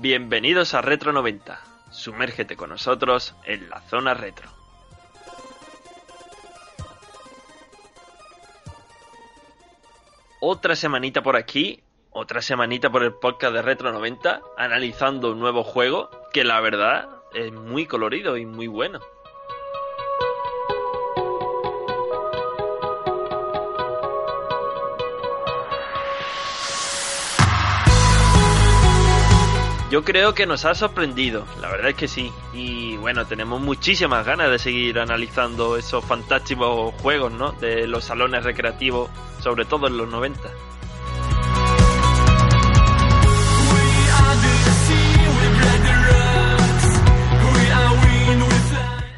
Bienvenidos a Retro 90. Sumérgete con nosotros en la zona retro. Otra semanita por aquí, otra semanita por el podcast de Retro 90, analizando un nuevo juego que la verdad es muy colorido y muy bueno. Yo creo que nos ha sorprendido, la verdad es que sí. Y bueno, tenemos muchísimas ganas de seguir analizando esos fantásticos juegos, ¿no? De los salones recreativos, sobre todo en los 90.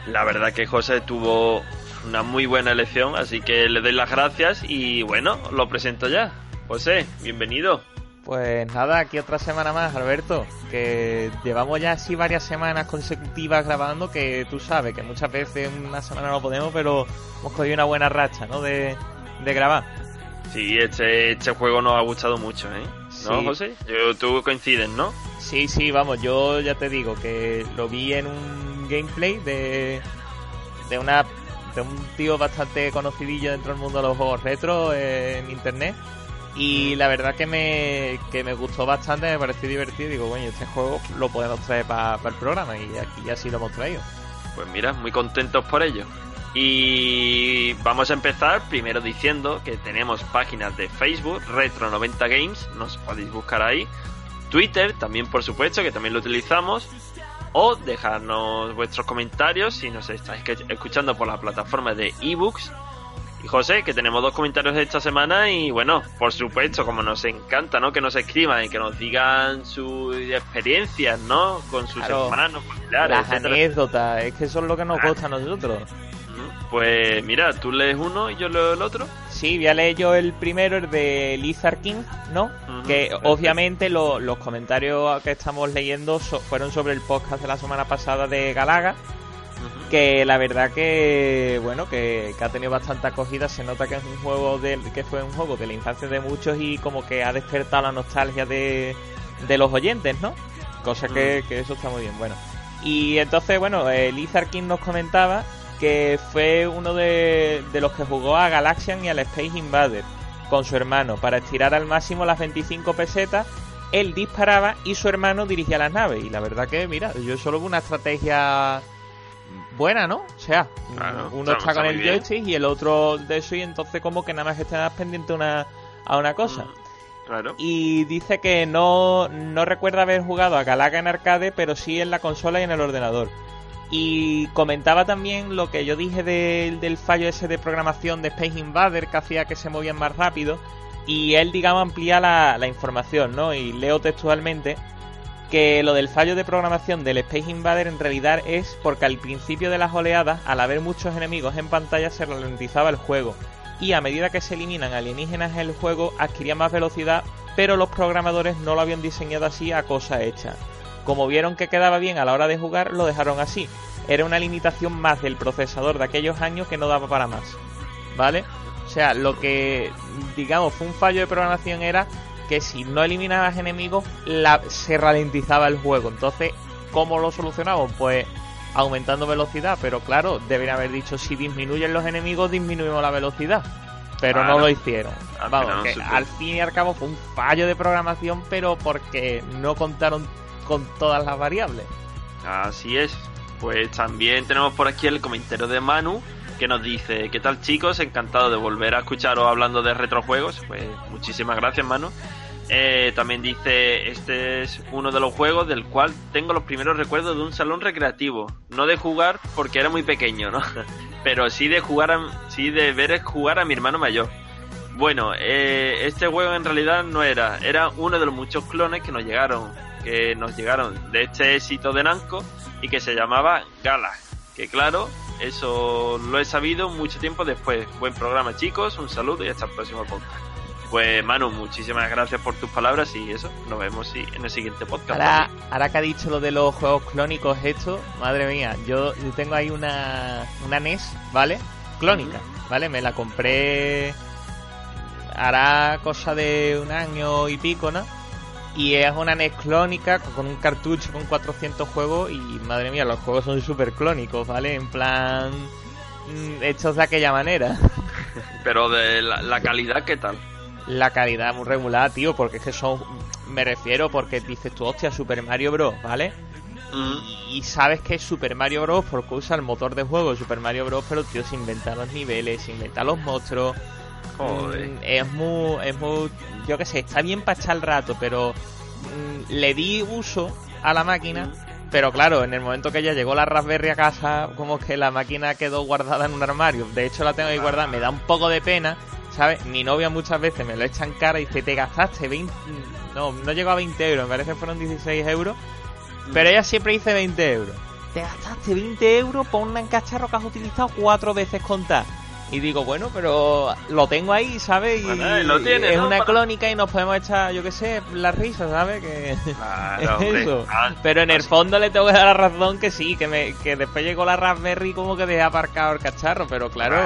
La verdad que José tuvo una muy buena elección, así que le doy las gracias y bueno, lo presento ya. José, bienvenido. Pues nada, aquí otra semana más, Alberto. Que llevamos ya así varias semanas consecutivas grabando, que tú sabes que muchas veces una semana no podemos, pero hemos cogido una buena racha, ¿no? De, de grabar. Sí, este, este juego nos ha gustado mucho, ¿eh? ¿No, Sí. José? Yo, tú coincides, ¿no? Sí, sí, vamos, yo ya te digo que lo vi en un gameplay de, de una de un tío bastante conocidillo dentro del mundo de los juegos retro eh, en internet y la verdad que me, que me gustó bastante, me pareció divertido digo, bueno, este juego lo podemos traer para el programa y aquí así lo hemos traído. Pues mira, muy contentos por ello. Y vamos a empezar primero diciendo que tenemos páginas de Facebook, Retro90 Games, nos podéis buscar ahí. Twitter, también por supuesto, que también lo utilizamos. O dejarnos vuestros comentarios si nos estáis escuchando por la plataforma de ebooks. Y José, que tenemos dos comentarios de esta semana y bueno, por supuesto, como nos encanta, ¿no? Que nos escriban y que nos digan sus experiencias, ¿no? Con sus Claro. hermanos, familiares, Las etcétera. anécdotas, es que eso es lo que nos gusta a nosotros. Pues mira, tú lees uno y yo leo el otro. Sí, voy a leer yo el primero, el de Lizard King, ¿no? Que perfecto. obviamente lo- los comentarios que estamos leyendo so- fueron sobre el podcast de la semana pasada de Galaga, Que la verdad que bueno, que, que ha tenido bastante acogida, se nota que es un juego de, que fue un juego de la infancia de muchos y como que ha despertado la nostalgia de, de los oyentes, ¿no? Cosa que, que eso está muy bien, bueno. Y entonces, bueno, eh, Lizard King nos comentaba que fue uno de, de los que jugó a Galaxian y al Space Invader con su hermano para estirar al máximo las 25 pesetas. Él disparaba y su hermano dirigía las naves. Y la verdad que, mira, yo solo veo una estrategia buena, ¿no? O sea, Claro, uno está- con el joystick y el otro de eso y entonces como que nada más que estás pendiente una, a una cosa. Claro. Y dice que no, no recuerda haber jugado a Galaga en arcade, pero sí en la consola y en el ordenador. Y comentaba también lo que yo dije del- del fallo ese de programación de Space Invader que hacía que se movían más rápido. Y él, digamos, amplía la, la información, ¿no? Y leo textualmente que lo del fallo de programación del Space Invader en realidad es porque al principio de las oleadas, al haber muchos enemigos en pantalla, se ralentizaba el juego. Y a medida que se eliminan alienígenas en el juego, adquiría más velocidad, pero los programadores no lo habían diseñado así a cosa hecha. Como vieron que quedaba bien a la hora de jugar, lo dejaron así. era una limitación más del procesador de aquellos años que no daba para más. ¿Vale? O sea, lo que, digamos, fue un fallo de programación era que si no eliminabas enemigos, la, se ralentizaba el juego. Entonces, ¿cómo lo solucionamos? Pues aumentando velocidad, pero claro, deberían haber dicho si disminuyen los enemigos, disminuimos la velocidad. Pero no lo hicieron. Vamos, que al fin y al cabo fue un fallo de programación, pero porque no contaron con todas las variables. Así es. Pues también tenemos por aquí el comentario de Manu que nos dice, ¿qué tal chicos? Encantado de volver a escucharos hablando de retrojuegos. Pues muchísimas gracias Manu. Eh, también dice, este es uno de los juegos del cual tengo los primeros recuerdos de un salón recreativo. No de jugar porque era muy pequeño, ¿no? Pero sí de jugar, sí de ver jugar a mi hermano mayor. Bueno, eh, este juego en realidad no era, era uno de los muchos clones que nos llegaron, que nos llegaron de este éxito de Namco y que se llamaba Gala. Que claro, eso lo he sabido mucho tiempo después. Buen programa chicos, un saludo y hasta el próximo podcast. Pues Manu, muchísimas gracias por tus palabras y eso, nos vemos en el siguiente podcast. Ahora, ahora que ha dicho lo de los juegos clónicos esto, madre mía, yo, tengo ahí una, una NES, ¿vale? Clónica, ¿vale? Me la compré hará cosa de un año y pico, ¿no? Y es una NES clónica con un cartucho con 400 juegos y madre mía, los juegos son súper clónicos, ¿vale? En plan... Mm, hechos de aquella manera. Pero de la calidad, ¿qué tal? La calidad muy regular, tío, porque es que son, me refiero porque dices tú, hostia, Super Mario Bros, ¿vale? Y, sabes que es Super Mario Bros porque usa el motor de juego de Super Mario Bros, pero tío, se inventan los niveles, se inventan los monstruos. Joder. Mm, es muy, es muy, yo qué sé, está bien para echar el rato, pero mm, le di uso a la máquina. Pero claro, en el momento que ya llegó la Raspberry a casa, como que la máquina quedó guardada en un armario. De hecho, la tengo ahí guardada. Me da un poco de pena ¿sabes? Mi novia muchas veces me lo echa en cara y dice, te gastaste 20... No, no llegó a 20 euros, me parece que fueron 16 euros. Pero ella siempre dice 20 euros. Te gastaste 20 euros por un cacharro que has utilizado cuatro veces contar. Y digo, bueno, pero lo tengo ahí, ¿sabes? Y, lo es una clónica y nos podemos echar, yo qué sé, la risa, ¿sabes? Que eso. Ah, pero en el fondo le tengo que dar la razón que sí, que, me, que después llegó la Raspberry como que dejé aparcado el cacharro, pero claro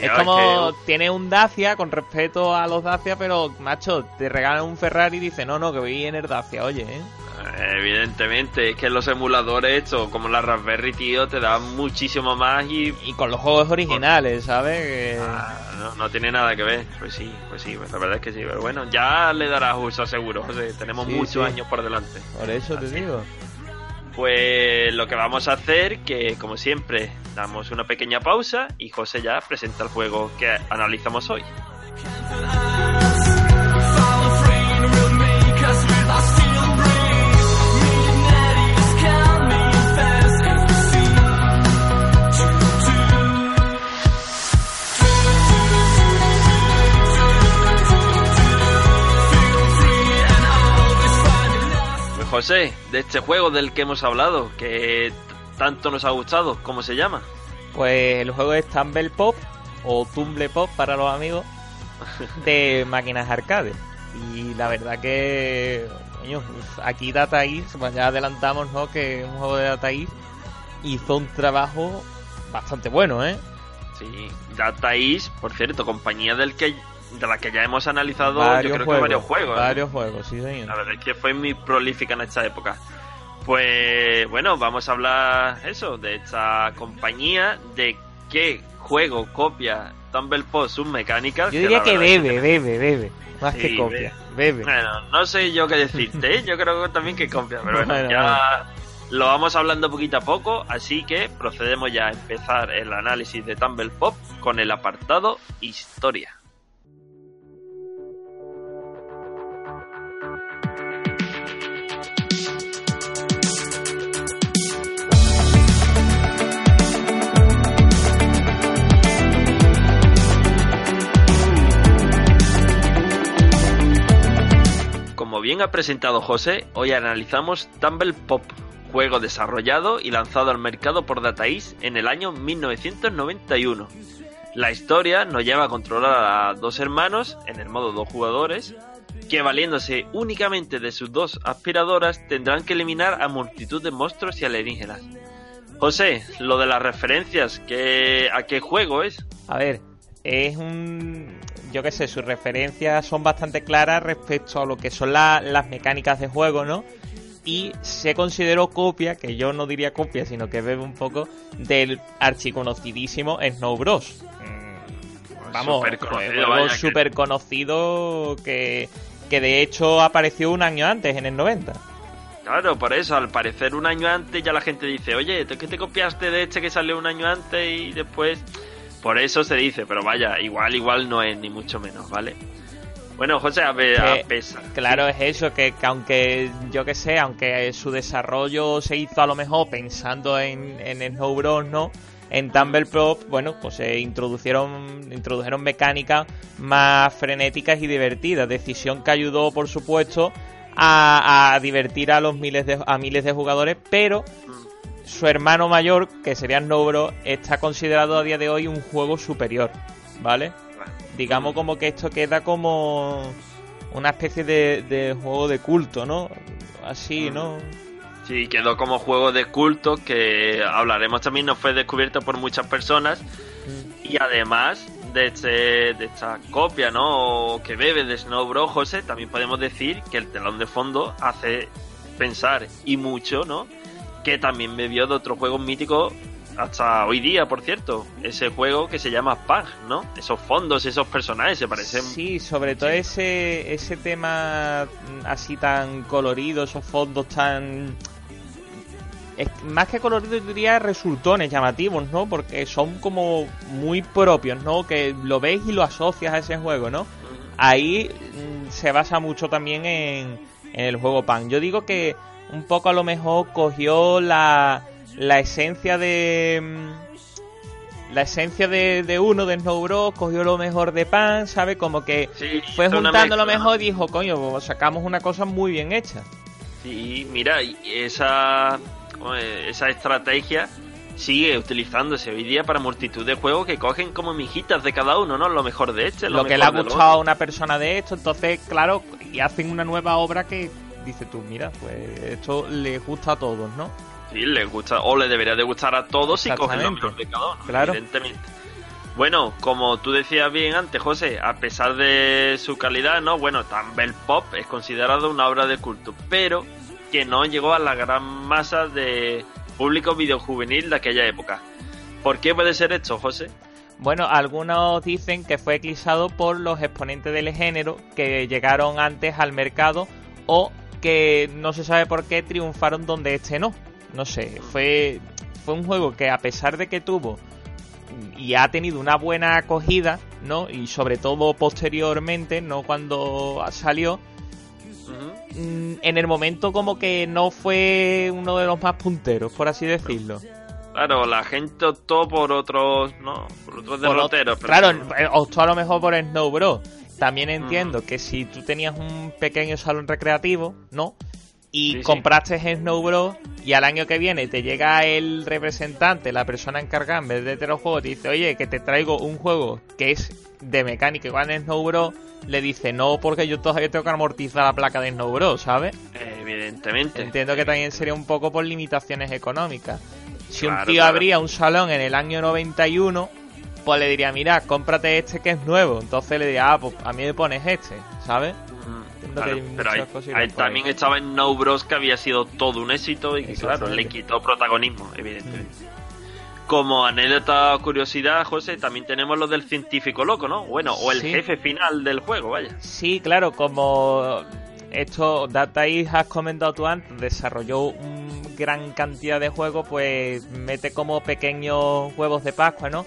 es como tiene un Dacia con respeto a los Dacia, pero macho, te regalan un Ferrari y dice, no, no, que voy en el Dacia, oye, ¿eh? Evidentemente, es que los emuladores estos, como la Raspberry, tío, te dan muchísimo más y... Y con los juegos originales, ¿sabes? Ah, no, tiene nada que ver. Pues sí, pues sí, la verdad es que sí. Pero bueno, ya le darás uso seguro. tenemos muchos años por delante. Por eso te digo. Pues lo que vamos a hacer, que como siempre, damos una pequeña pausa y José ya presenta el juego que analizamos hoy. José, de este juego del que hemos hablado, que tanto nos ha gustado, ¿cómo se llama? Pues el juego es Tumble Pop o Tumble Pop para los amigos de máquinas arcade. Y la verdad que, coño, aquí Data East, pues ya adelantamos, ¿no? Que un juego de Data East hizo un trabajo bastante bueno, ¿eh? Sí, Data East, por cierto, compañía del que de la que ya hemos analizado varios yo creo juegos, que varios juegos. ¿eh? Varios juegos, sí, señor. La verdad es que fue muy prolífica en esta época. Pues bueno, vamos a hablar eso, de esta compañía, de qué juego copia Tumble Post mecánicas Yo diría que, bebe, bebe, bebe, más que copia, bebe. Bueno, no sé yo qué decirte, ¿eh? yo creo también que copia, pero bueno, ya lo vamos hablando poquito a poco, así que procedemos ya a empezar el análisis de Tumble Pop con el apartado Historia. Bien ha presentado José, hoy analizamos Tumble Pop, juego desarrollado y lanzado al mercado por Data East en el año 1991. La historia nos lleva a controlar a dos hermanos en el modo dos jugadores, que valiéndose únicamente de sus dos aspiradoras tendrán que eliminar a multitud de monstruos y alienígenas. José, lo de las referencias, ¿qué, ¿a qué juego es? A ver, es un... Yo qué sé, sus referencias son bastante claras respecto a lo que son las mecánicas de juego, ¿no? Y se consideró copia, que yo no diría copia, sino que bebe un poco, del archiconocidísimo Snow Bros. Mm, vamos, super conocido, super conocido que, que de hecho apareció un año antes, en el 90. Claro, por eso, al parecer un año antes ya la gente dice, oye, ¿tú qué te copiaste de este que salió un año antes y después? Por eso se dice, pero vaya, igual, igual no es, ni mucho menos, ¿vale? Bueno, José, a, a pesar. Claro, es eso, que, aunque, yo que sé, aunque su desarrollo se hizo a lo mejor pensando en, en Snow Bros, ¿no? En Tumble Prop, bueno, pues se introdujeron, introdujeron mecánicas más frenéticas y divertidas. Decisión que ayudó, por supuesto, a, divertir a los miles de, a miles de jugadores, pero su hermano mayor, que sería Nobro, está considerado a día de hoy un juego superior, ¿vale? Digamos como que esto queda como una especie de, juego de culto, ¿no? Así, ¿no? Sí, quedó como juego de culto que hablaremos también, no fue descubierto por muchas personas y además de, este, de esta copia, ¿no? que bebe de Snow Bros. José, también podemos decir que el telón de fondo hace pensar y mucho, ¿no? Que también bebió de otros juegos míticos hasta hoy día, por cierto. Ese juego que se llama Pug, ¿no? Esos fondos, esos personajes se parecen. Sí, sobre todo ese, ese tema así tan colorido, esos fondos tan más que coloridos diría resultones llamativos, ¿no? Porque son como muy propios, ¿no? Que lo ves y lo asocias a ese juego, ¿no? Ahí mm, se basa mucho también en, el juego Pan. Yo digo que un poco a lo mejor cogió la, la esencia de mm, la esencia de, uno de Snow Bros, cogió lo mejor de Pan, ¿sabes? Como que fue juntando lo mejor y dijo, coño, pues sacamos una cosa muy bien hecha. Sí, mira, esa esa estrategia sigue utilizándose hoy día para multitud de juegos que cogen como mijitas de cada uno, ¿no? Lo mejor de este, lo, que le ha gustado a una persona de esto, entonces, claro, y hacen una nueva obra que dice tú, mira, pues esto le gusta a todos, ¿no? Sí, le gusta, o le debería de gustar a todos y cogen lo mejor de cada uno, claro. evidentemente. Bueno, como tú decías bien antes, José, a pesar de su calidad, ¿no? Bueno, Tumble Pop es considerado una obra de culto, pero que no llegó a la gran masa de público videojuvenil de aquella época. ¿Por qué puede ser esto, José? Bueno, algunos dicen que fue eclipsado por los exponentes del género que llegaron antes al mercado o que no se sabe por qué triunfaron donde este no. No sé, fue, fue un juego que a pesar de que tuvo y ha tenido una buena acogida, ¿no? Y sobre todo posteriormente, no cuando salió, Mm, en el momento como que no fue uno de los más punteros, por así decirlo. Claro, la gente optó por otros, ¿no? Por otros derroteros. Claro, eh, optó a lo mejor por Snow Bros. También entiendo que si tú tenías un pequeño salón recreativo, ¿no? Y compraste Snow Bros. y al año que viene te llega el representante, la persona encargada en vez de los juegos, te dice, oye, que te traigo un juego que es de mecánica igual en Snow Bros le dice no porque yo todavía tengo que amortizar la placa de Snow Bros, ¿sabes? Evidentemente. Entiendo que también sería un poco por limitaciones económicas. Si un tío abría un salón en el año 91, pues le diría, mira, cómprate este que es nuevo. Entonces le diría, ah, pues a mí me pones este, ¿sabes? pero ahí, también estaba en No Bros que había sido todo un éxito y que claro, le quitó protagonismo, evidentemente. Como anécdota o curiosidad, José, también tenemos lo del científico loco, ¿no? Bueno, o el jefe final del juego, vaya. Sí, claro, como esto Data has comentado tú antes, desarrolló una gran cantidad de juegos, pues mete como pequeños huevos de Pascua, ¿no?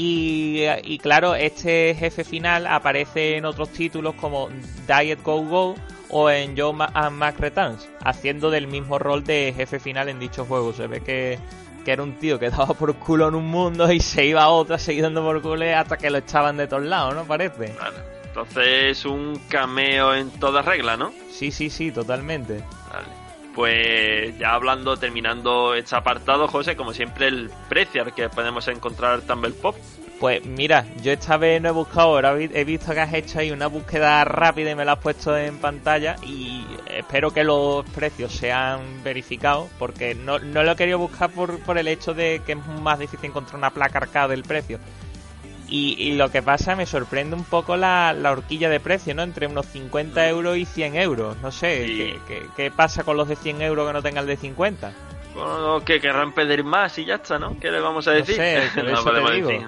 Y, y, claro, este jefe final aparece en otros títulos como Diet Go Go o en Joe and Mac Returns, haciendo del mismo rol de jefe final en dichos juegos. Se ve que que era un tío que daba por culo en un mundo y se iba a otra seguir dando por culo hasta que lo echaban de todos lados, ¿no? Parece. Entonces es un cameo en toda regla, ¿no? Sí, sí, sí, totalmente. Pues ya hablando, terminando este apartado, José, como siempre, el precio al que podemos encontrar Tumble Pop. Pues mira, yo esta vez no he buscado, ahora he visto que has hecho ahí una búsqueda rápida y me la has puesto en pantalla y espero que los precios sean verificados, porque no, no lo he querido buscar por, por el hecho de que es más difícil encontrar una placa arcade del precio. Y, y lo que pasa, me sorprende un poco la, la horquilla de precio, ¿no? Entre unos 50 euros y 100 euros. No sé, Sí. ¿qué, qué, qué pasa con los de 100 euros que no tengan el de 50? Bueno, que querrán pedir más y ya está, ¿no? ¿Qué le vamos a No decir? sé, te podemos digo. decir.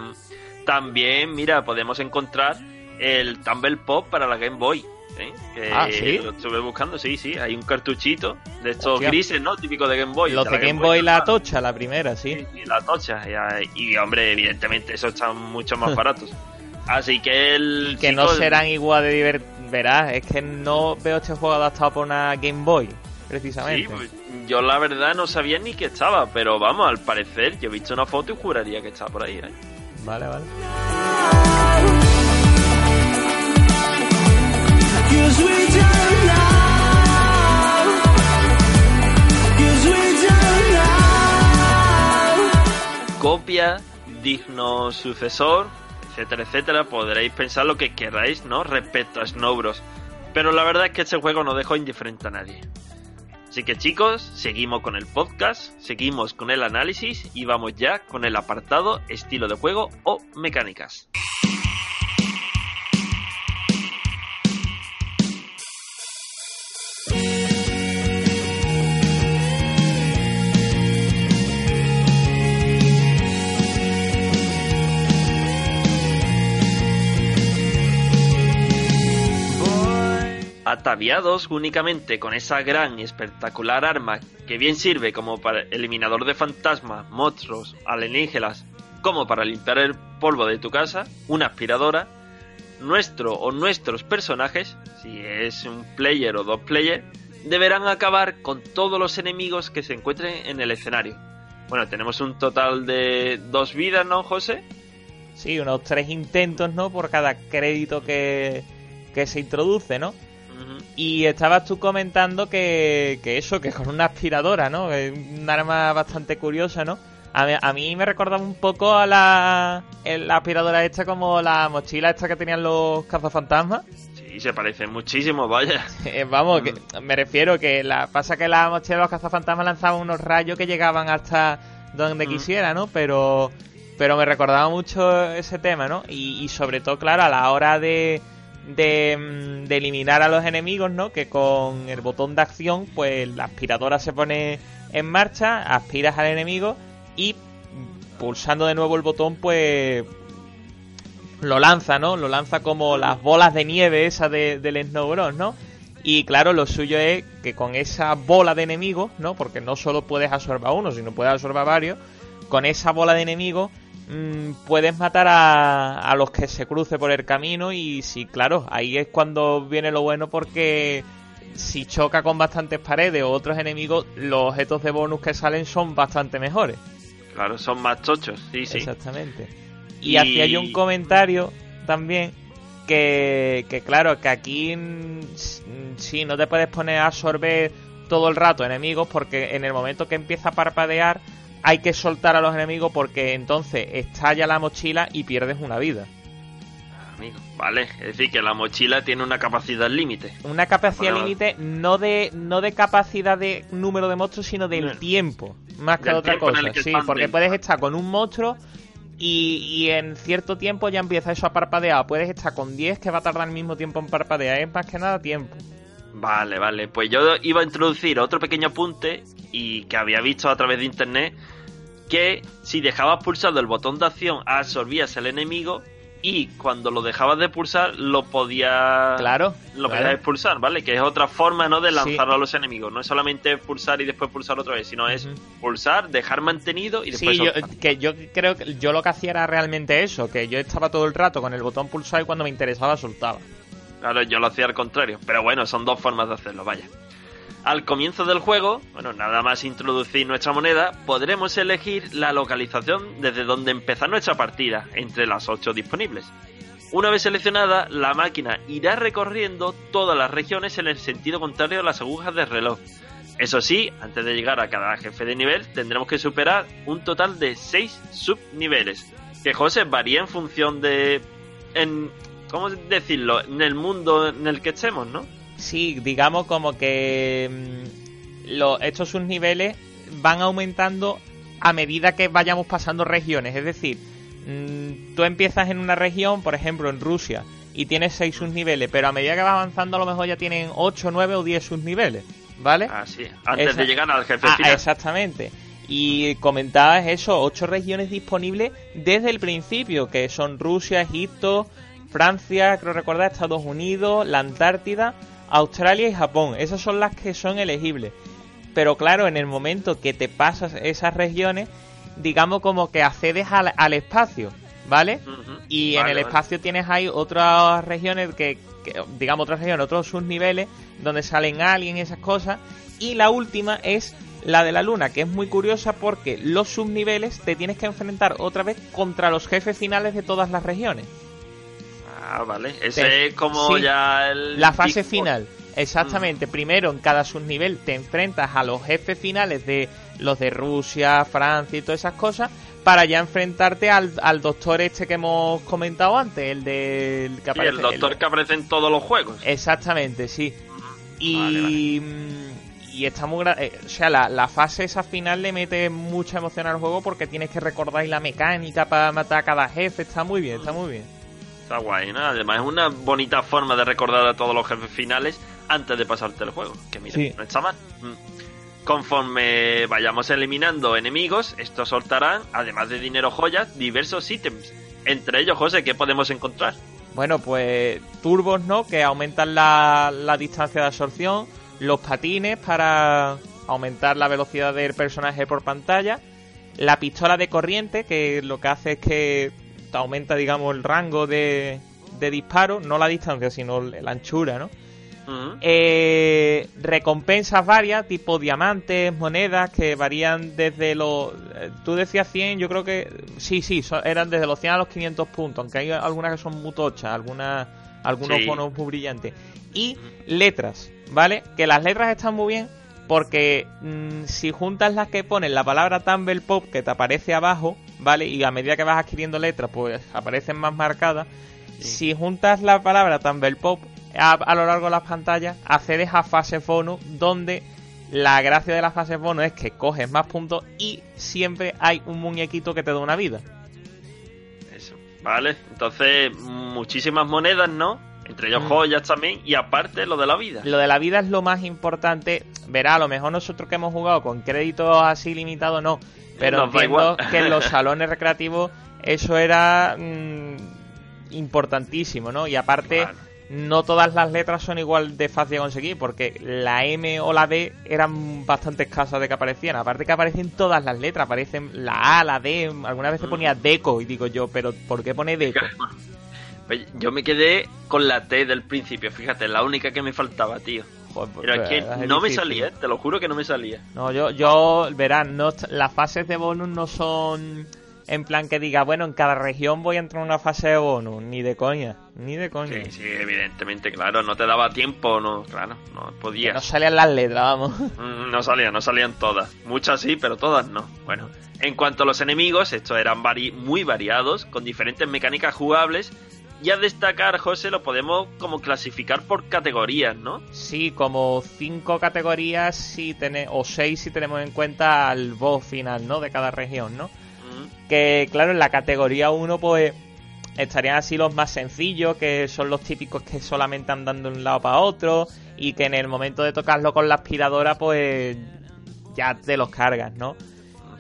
También, mira, podemos encontrar el Tumble Pop para la Game Boy. ¿Eh? Que Ah, ¿sí? Lo estuve buscando, sí, sí. Hay un cartuchito de estos Hostia. grises, ¿no? Típico de Game Boy. Los la de Game Boy, la normal. tocha, la primera, sí. Sí, la tocha. Y, y, hombre, evidentemente, esos están mucho más baratos. Así que el. Que no serán igual de divertidos. Verás, es que no veo este juego adaptado por una Game Boy, Sí, precisamente. pues, yo la verdad no sabía ni que estaba, pero vamos, al parecer, yo he visto una foto y juraría que estaba por ahí, ¿eh? Vale, vale. Copia, digno sucesor, etcétera, etcétera. Podréis pensar lo que queráis, ¿no? Respecto a Snow Bros. Pero la verdad es que este juego no dejó indiferente a nadie. Así que chicos, seguimos con el podcast, seguimos con el análisis y vamos ya con el apartado estilo de juego o mecánicas. Ataviados únicamente con esa gran y espectacular arma que bien sirve como para eliminador de fantasmas, monstruos, alienígenas, como para limpiar el polvo de tu casa, una aspiradora, nuestro o nuestros personajes, si es un player o dos players, deberán acabar con todos los enemigos que se encuentren en el escenario. Bueno, tenemos un total de dos vidas, ¿no, José? Sí, unos tres intentos, ¿no? Por cada crédito que, que se introduce, ¿no? Y estabas tú comentando que, que eso, que con una aspiradora, ¿no? Es un arma bastante curiosa, ¿no? A mí, a mí me recordaba un poco a la, la aspiradora esta como la mochila esta que tenían los cazafantasmas. Sí, se parece muchísimo, vaya. Eh, Vamos, que me refiero que la pasa que la mochila de los cazafantasmas lanzaban unos rayos que llegaban hasta donde Mm. quisiera, ¿no? Pero pero me recordaba mucho ese tema, ¿no? Y, y sobre todo, claro, a la hora de, de, mm, de eliminar a los enemigos, ¿no? Que con el botón de acción, pues la aspiradora se pone en marcha, aspiras al enemigo y pulsando de nuevo el botón, pues lo lanza, ¿no? Lo lanza como las bolas de nieve esa de, del Snow Bros, ¿no? Y claro, lo suyo es que con esa bola de enemigos, ¿no? Porque no solo puedes absorber a uno, sino puedes absorber varios. Con esa bola de enemigos mm, puedes matar a, a los que se cruce por el camino. Y sí, claro, ahí es cuando viene lo bueno porque si choca con bastantes paredes o otros enemigos, los objetos de bonus que salen son bastante mejores. Claro, son más chochos, sí, sí. Exactamente. Y, Y- hacía yo un comentario también que, que claro, que aquí mm, sí, no te puedes poner a absorber todo el rato enemigos porque en el momento que empieza a parpadear hay que soltar a los enemigos porque entonces estalla la mochila y pierdes una vida. Amigo, vale, es decir, que la mochila tiene una capacidad límite. Una capacidad límite no de no de capacidad de número de monstruos, sino del tiempo, más que de otra cosa. Sí, porque puedes estar con un monstruo y, y en cierto tiempo ya empieza eso a parpadear. Puedes estar con 10 que va a tardar el mismo tiempo en parpadear. Es más que nada tiempo. Vale, vale, pues yo iba a introducir otro pequeño apunte y que había visto a través de internet que si dejabas pulsado el botón de acción absorbías el enemigo y cuando lo dejabas de pulsar lo podías Claro, lo claro. podías expulsar, ¿vale? Que es otra forma, ¿no? De Sí. lanzarlo a los enemigos. No es solamente pulsar y después pulsar otra vez, sino es pulsar, dejar mantenido y después Sí, yo, que yo creo que yo lo que hacía era realmente eso, que yo estaba todo el rato con el botón pulsado y cuando me interesaba soltaba. Claro, yo lo hacía al contrario. Pero bueno, son dos formas de hacerlo, vaya. Al comienzo del juego, bueno, nada más introducir nuestra moneda, podremos elegir la localización desde donde empezar nuestra partida, entre las 8 disponibles. Una vez seleccionada, la máquina irá recorriendo todas las regiones en el sentido contrario a las agujas del reloj. Eso sí, antes de llegar a cada jefe de nivel, tendremos que superar un total de 6 subniveles. Que José varía en función de. En, ¿Cómo decirlo? En el mundo en el que estemos, ¿no? Sí, digamos como que mm, lo- estos subniveles van aumentando a medida que vayamos pasando regiones. Es decir, mm, tú empiezas en una región, por ejemplo en Rusia, y tienes 6 subniveles, pero a medida que vas avanzando a lo mejor ya tienen 8, 9 o 10 subniveles, ¿vale? Así, antes Esa- de llegar al jefe Ah, exactamente. Y comentabas eso, ocho regiones disponibles desde el principio, que son Rusia, Egipto, Francia, creo recordar, Estados Unidos, la Antártida, Australia y Japón. Esas son las que son elegibles. Pero claro, en el momento que te pasas esas regiones, digamos como que accedes al, al espacio, ¿vale? Y en el vale. espacio tienes ahí otras regiones que, que- digamos, otras regiones, otros subniveles donde salen aliens y esas cosas. Y la última es la de la luna, que es muy curiosa porque los subniveles te tienes que enfrentar otra vez contra los jefes finales de todas las regiones. Ah, vale. Ese Te- es como sí. ya el. La fase final. Exactamente. Primero en cada subnivel te enfrentas a los jefes finales de los de Rusia, Francia y todas esas cosas para ya enfrentarte al, al doctor este que hemos comentado antes, el del que Sí, aparece el doctor que aparece en todos los juegos. Exactamente, sí. Y, Vale, vale. mm, y está muy eh, o sea, la, la fase esa final le mete mucha emoción al juego porque tienes que recordar la mecánica para matar a cada jefe, está muy bien, está muy bien. Está guay, ¿no? Además es una bonita forma de recordar a todos los jefes finales antes de pasarte el juego. Que mira, Sí. no está mal. Mm. Conforme vayamos eliminando enemigos, estos soltarán, además de dinero joyas, diversos ítems. Entre ellos, José, ¿qué podemos encontrar? Bueno, pues turbos, ¿no? Que aumentan la, la distancia de absorción, los patines para aumentar la velocidad del personaje por pantalla, la pistola de corriente, que lo que hace es que aumenta, digamos, el rango de, de disparo, no la distancia, sino la anchura, ¿no? Eh, recompensas varias, tipo diamantes, monedas, que varían desde los... eh, Tú decías 100, yo creo que... Sí, sí, eran desde los 100 a los 500 puntos, aunque hay algunas que son muy tochas, algunas, algunos Sí. bonos muy brillantes. Y letras, ¿vale? Que las letras están muy bien porque mm, si juntas las que ponen la palabra Tumble Pop que te aparece abajo, ¿vale? Y a medida que vas adquiriendo letras, pues aparecen más marcadas. Si juntas la palabra Tumble Pop a, a lo largo de las pantallas, accedes a fases bonus donde la gracia de las fases bonus es que coges más puntos y siempre hay un muñequito que te da una vida. Eso. Vale, entonces muchísimas monedas, ¿no? Entre ellos Mm. joyas también, y aparte lo de la vida. Lo de la vida es lo más importante. Verá, a lo mejor nosotros que hemos jugado con créditos así limitados, no. Pero Nos entiendo que en los salones recreativos eso era mm, importantísimo, ¿no? Y aparte, no todas las letras son igual de fácil de conseguir, porque la M o la D eran bastante escasas de que aparecían. Aparte que aparecen todas las letras, aparecen la A, la D, algunas veces Mm. ponía Deco, y digo yo, pero ¿por qué pone Deco? Pues Yo me quedé con la T del principio, fíjate, la única que me faltaba, tío. Joder, Pero es que es no me salía, ¿eh? te lo juro que no me salía. No, yo, yo, verán, no, las fases de bonus no son en plan que diga, bueno, en cada región voy a entrar en una fase de bonus, ni de coña, ni de coña. Sí, sí, evidentemente, claro, no te daba tiempo, no, claro, no Que podías. no salían las letras, vamos. Mm, No salían, no salían todas. Muchas sí, pero todas no. Bueno, en cuanto a los enemigos, estos eran vari- muy variados, con diferentes mecánicas jugables. Y a destacar, José, lo podemos como clasificar por categorías, ¿no? Sí, como cinco categorías si tene- o seis si tenemos en cuenta al boss final, ¿no? De cada región, ¿no? Mm, Que claro, en la categoría 1 pues estarían así los más sencillos, que son los típicos que solamente andan de un lado para otro y que en el momento de tocarlo con la aspiradora pues ya te los cargas, ¿no?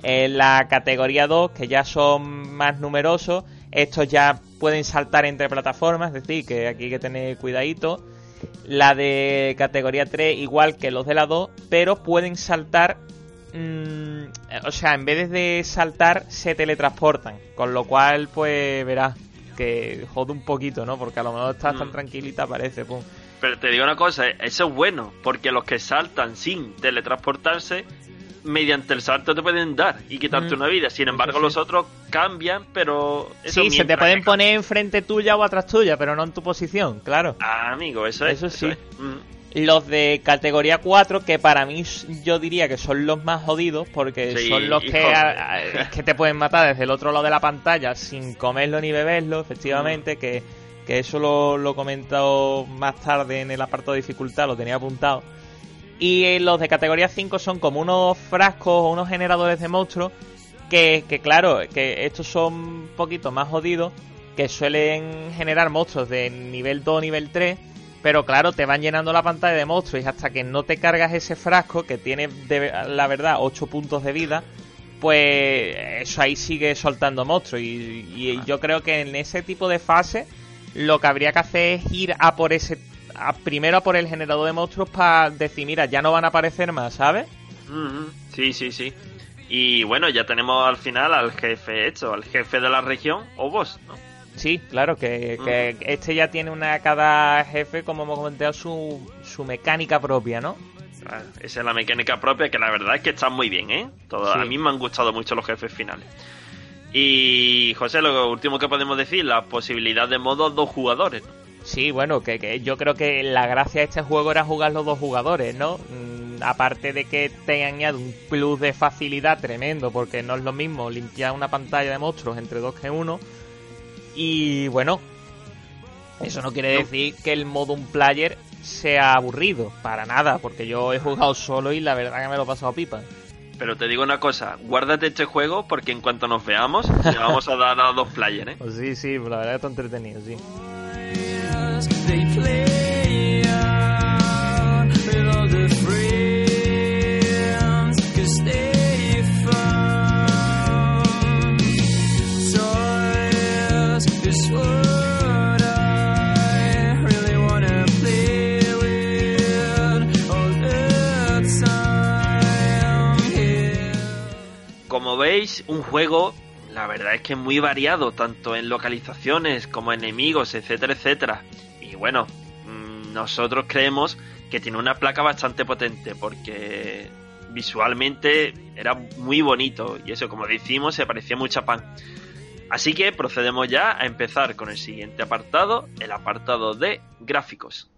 En la categoría 2, que ya son más numerosos, estos ya pueden saltar entre plataformas, es decir, que aquí hay que tener cuidadito. La de categoría 3, igual que los de la 2, pero pueden saltar. mm, o sea, en vez de saltar, se teletransportan. Con lo cual, pues verás que jode un poquito, ¿no? Porque a lo mejor estás tan Mm. tranquilita, parece, pum. Pero te digo una cosa, eh, eso es bueno, porque los que saltan sin teletransportarse, mediante el salto te pueden dar y quitarte Mm, una vida. Sin embargo, sí. los otros cambian, pero... eso Sí, se te pueden poner enfrente tuya o atrás tuya, pero no en tu posición, claro. Ah, amigo, eso es. Eso sí. es. Mm. Los de categoría 4, que para mí yo diría que son los más jodidos, porque Sí, son los que, de- a- a- es que te pueden matar desde el otro lado de la pantalla sin comerlo ni beberlo, efectivamente, que, que eso lo, lo he comentado más tarde en el apartado de dificultad, lo tenía apuntado. Y eh, los de categoría 5 son como unos frascos o unos generadores de monstruos que, que claro, que estos son un poquito más jodidos, que suelen generar monstruos de nivel 2 nivel 3, pero claro, te van llenando la pantalla de monstruos y hasta que no te cargas ese frasco, que tiene de, la verdad 8 puntos de vida, pues eso ahí sigue soltando monstruos. Y, y yo creo que en ese tipo de fase lo que habría que hacer es ir a por ese a- primero a por el generador de monstruos para decir, mira, ya no van a aparecer más, ¿sabes? Ujú, Sí, sí, sí. Y bueno, ya tenemos al final al jefe hecho, al jefe de la región o boss, ¿no? Sí, claro, que, que este ya tiene una cada jefe, como hemos comentado, su, su mecánica propia, ¿no? Claro, Esa es la mecánica propia que la verdad es que está muy bien, ¿eh? Todo, Sí. A mí me han gustado mucho los jefes finales. Y José, lo último que podemos decir, la posibilidad de modo dos jugadores. ¿no? Sí, bueno, que, que yo creo que la gracia de este juego era jugar los dos jugadores, ¿no? Mm, aparte de que te añade un plus de facilidad tremendo, porque no es lo mismo limpiar una pantalla de monstruos entre dos que uno. Y bueno, eso no quiere decir que el modo un player sea aburrido, para nada, porque yo he jugado solo y la verdad que me lo he pasado pipa. Pero te digo una cosa, guárdate este juego porque en cuanto nos veamos, le vamos a dar a dos players, ¿eh? Pues sí, sí, la verdad que está entretenido, sí. Como veis, un juego, la verdad es que es muy variado, tanto en localizaciones como enemigos, etcétera, etcétera. Bueno, mm, nosotros creemos que tiene una placa bastante potente, porque visualmente era muy bonito, y eso, como decimos, se parecía mucho a pan. Así que procedemos ya a empezar con el siguiente apartado, el apartado de gráficos.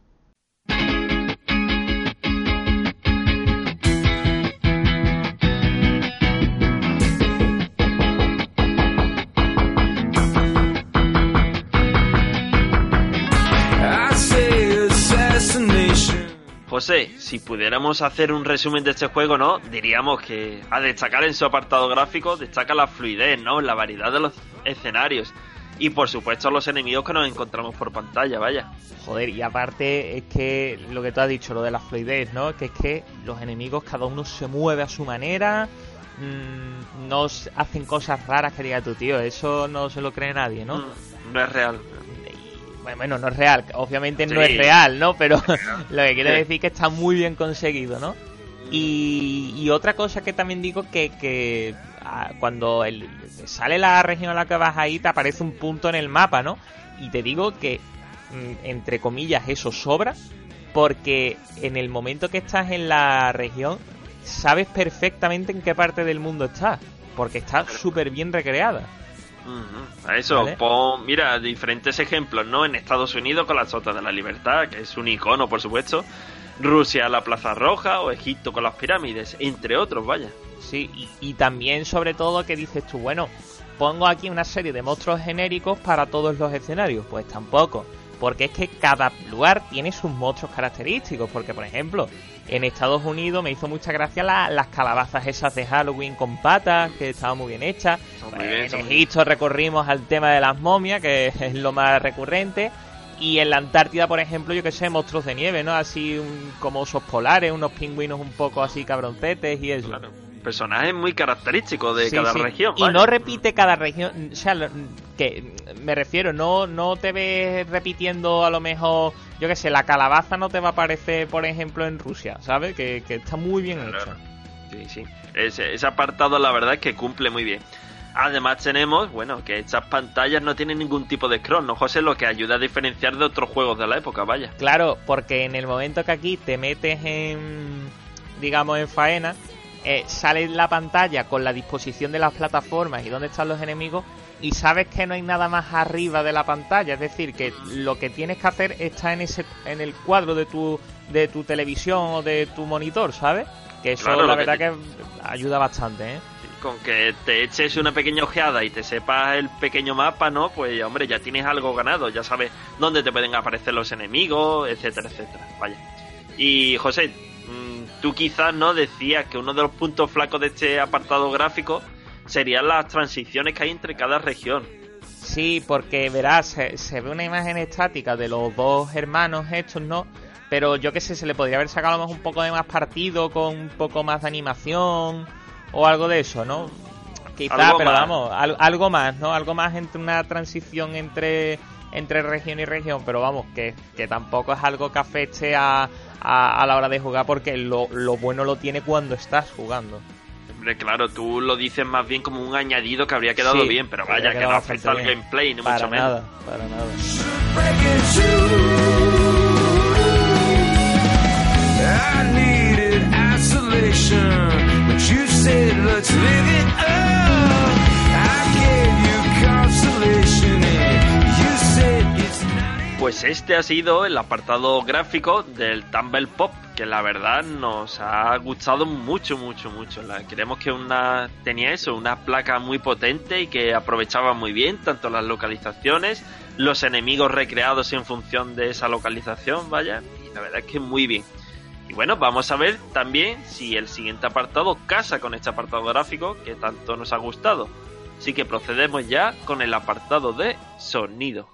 José, si pudiéramos hacer un resumen de este juego, ¿no? Diríamos que a destacar en su apartado gráfico destaca la fluidez, ¿no? La variedad de los escenarios y por supuesto los enemigos que nos encontramos por pantalla, vaya. Joder, y aparte es que lo que tú has dicho, lo de la fluidez, ¿no? Que es que los enemigos cada uno se mueve a su manera, mm, no hacen cosas raras que diga tu tío, eso no se lo cree nadie, ¿no? Mm, No es real. Bueno, no es real, obviamente no es real, ¿no? Pero lo que quiero decir que está muy bien conseguido, ¿no? Y, y otra cosa que también digo que, que ah, cuando el- sale la región a la que vas ahí te aparece un punto en el mapa, ¿no? Y te digo que, mm, entre comillas, eso sobra porque en el momento que estás en la región sabes perfectamente en qué parte del mundo estás, porque está súper bien recreada. A eso, Vale. pon, mira, diferentes ejemplos, ¿no? En Estados Unidos con la Sota de la Libertad, que es un icono, por supuesto. Rusia, la Plaza Roja, o Egipto con las pirámides, entre otros, vaya. Sí, y, y también sobre todo que dices tú, bueno, pongo aquí una serie de monstruos genéricos para todos los escenarios. Pues tampoco, porque es que cada lugar tiene sus monstruos característicos. Porque, por ejemplo, en Estados Unidos me hizo mucha gracia la- las calabazas esas de Halloween con patas, que estaban muy bien hechas. Muy bien, en Egipto recorrimos al tema de las momias, que es lo más recurrente. Y en la Antártida, por ejemplo, yo que sé, monstruos de nieve, ¿no? Así un- como osos polares, unos pingüinos un poco así cabroncetes y eso. Claro. Personajes muy característicos de Sí, cada sí. región. Y vaya. no repite cada región. O sea, que me refiero, no, no te ves repitiendo a lo mejor, yo que sé, la calabaza no te va a aparecer, por ejemplo, en Rusia, ¿sabes? Que, que está muy bien Claro. hecha. Sí, sí. Ese, ese apartado la verdad es que cumple muy bien. Además tenemos, bueno, que estas pantallas no tienen ningún tipo de scroll, ¿no, José? Lo que ayuda a diferenciar de otros juegos de la época, vaya. Claro, porque en el momento que aquí te metes en, digamos, en faena, eh, sale la pantalla con la disposición de las plataformas y dónde están los enemigos y sabes que no hay nada más arriba de la pantalla, es decir, que lo que tienes que hacer está en ese en el cuadro de tu de tu televisión o de tu monitor, ¿sabes? Que eso Claro, la que verdad te- que ayuda bastante, ¿eh? Con que te eches una pequeña ojeada y te sepas el pequeño mapa, ¿no? Pues hombre, ya tienes algo ganado, ya sabes dónde te pueden aparecer los enemigos, etcétera, etcétera. Vaya. Y José, tú quizás no decías que uno de los puntos flacos de este apartado gráfico serían las transiciones que hay entre cada región. Sí, porque verás, se, se ve una imagen estática de los dos hermanos estos, ¿no? Pero yo qué sé, se le podría haber sacado mejor un poco de más partido, con un poco más de animación o algo de eso, ¿no? Quizá, Algo pero más. vamos, al- algo más, ¿no? Algo más entre una transición entre entre región y región, pero vamos, que, que tampoco es algo que afecte a, a, a la hora de jugar, porque lo, lo bueno lo tiene cuando estás jugando. Hombre, claro, tú lo dices más bien como un añadido que habría quedado Sí, bien, pero vaya, que no afecta al gameplay, ni Para mucho menos. nada, para nada. I needed isolation, but you said let's live it up. Pues este ha sido el apartado gráfico del Tumble Pop, que la verdad nos ha gustado mucho, mucho, mucho. La, creemos que una tenía eso, una placa muy potente y que aprovechaba muy bien tanto las localizaciones, los enemigos recreados en función de esa localización, vaya, y la verdad es que muy bien. Y bueno, vamos a ver también si el siguiente apartado casa con este apartado gráfico que tanto nos ha gustado. Así que procedemos ya con el apartado de sonido.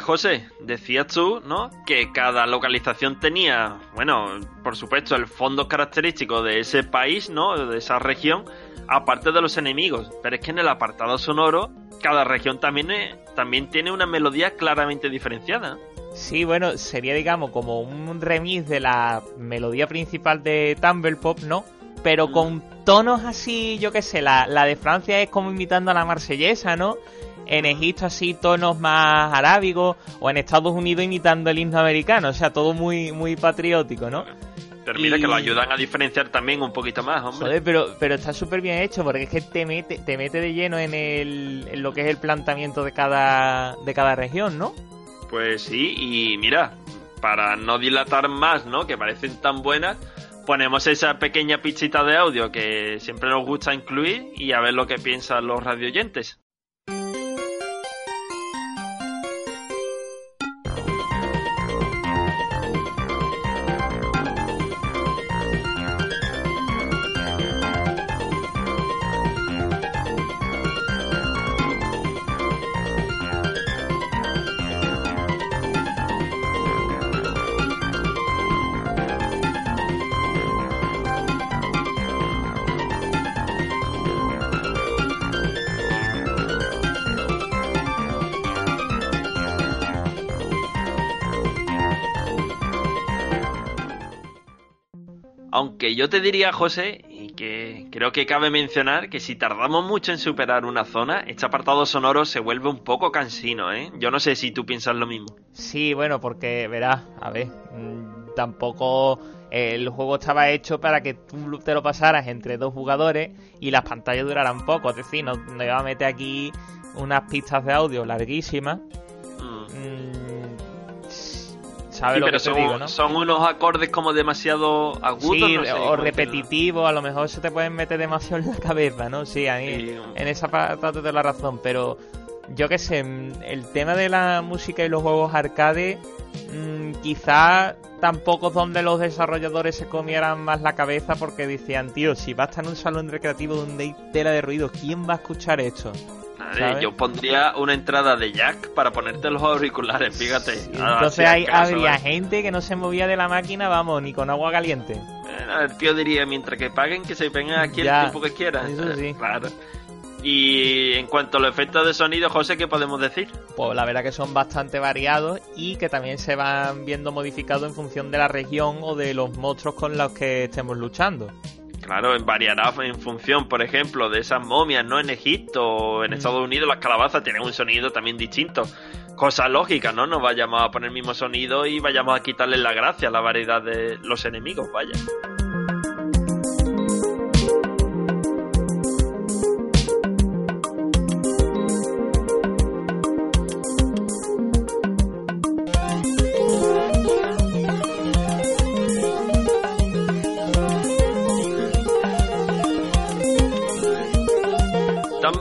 José, decías tú, ¿no? Que cada localización tenía, bueno, por supuesto, el fondo característico de ese país, ¿no? De esa región, aparte de los enemigos. Pero es que en el apartado sonoro, cada región también, es- también tiene una melodía claramente diferenciada. Sí, bueno, sería, digamos, como un remix de la melodía principal de Tumble Pop, ¿no? Pero Mm. con tonos así, yo qué sé, la, la de Francia es como imitando a la marsellesa, ¿no? En Egipto así tonos más arábigos, o en Estados Unidos imitando el himno americano, o sea, todo muy, muy patriótico, ¿no? Pero mira Y- que lo ayudan a diferenciar también un poquito más, hombre. Joder, pero, pero está súper bien hecho, porque es que te mete, te mete de lleno en, el, en lo que es el planteamiento de cada, de cada región, ¿no? Pues sí, y mira, para no dilatar más, ¿no? Que parecen tan buenas, ponemos esa pequeña pichita de audio que siempre nos gusta incluir y a ver lo que piensan los radioyentes. Aunque yo te diría, José, y que creo que cabe mencionar que si tardamos mucho en superar una zona, este apartado sonoro se vuelve un poco cansino, ¿eh? Yo no sé si tú piensas lo mismo. Sí, bueno, porque verás, a ver, mm, tampoco eh, el juego estaba hecho para que tú te lo pasaras entre dos jugadores y las pantallas duraran poco, es decir, no, no iba a meter aquí unas pistas de audio larguísimas. Mm. Mm, ¿Sabes Sí, lo pero que te son, digo, no? son unos acordes como demasiado agudos. Sí, no sé o repetitivos, a lo mejor se te pueden meter demasiado en la cabeza, ¿no? Sí, a mí Sí. en esa parte te doy la razón, pero yo qué sé, el tema de la música y los juegos arcade, mm, quizá tampoco es donde los desarrolladores se comieran más la cabeza porque decían, tío, si va a estar en un salón recreativo donde hay tela de ruido, ¿quién va a escuchar esto? Yo pondría una entrada de jack para ponerte los auriculares, fíjate. Ah, entonces hay, habría ¿eh? gente que no se movía de la máquina, vamos, ni con agua caliente. Bueno, el tío diría, mientras que paguen, que se vengan aquí Ya, el tiempo que quieran. eso sí. Claro. Y en cuanto a los efectos de sonido, José, ¿qué podemos decir? Pues la verdad que son bastante variados y que también se van viendo modificados en función de la región o de los monstruos con los que estemos luchando. Claro, variará en función, por ejemplo, de esas momias, ¿no? En Egipto o en Mm. Estados Unidos las calabazas tienen un sonido también distinto. Cosa lógica, ¿no? No vayamos a poner el mismo sonido y vayamos a quitarle la gracia a la variedad de los enemigos, vaya.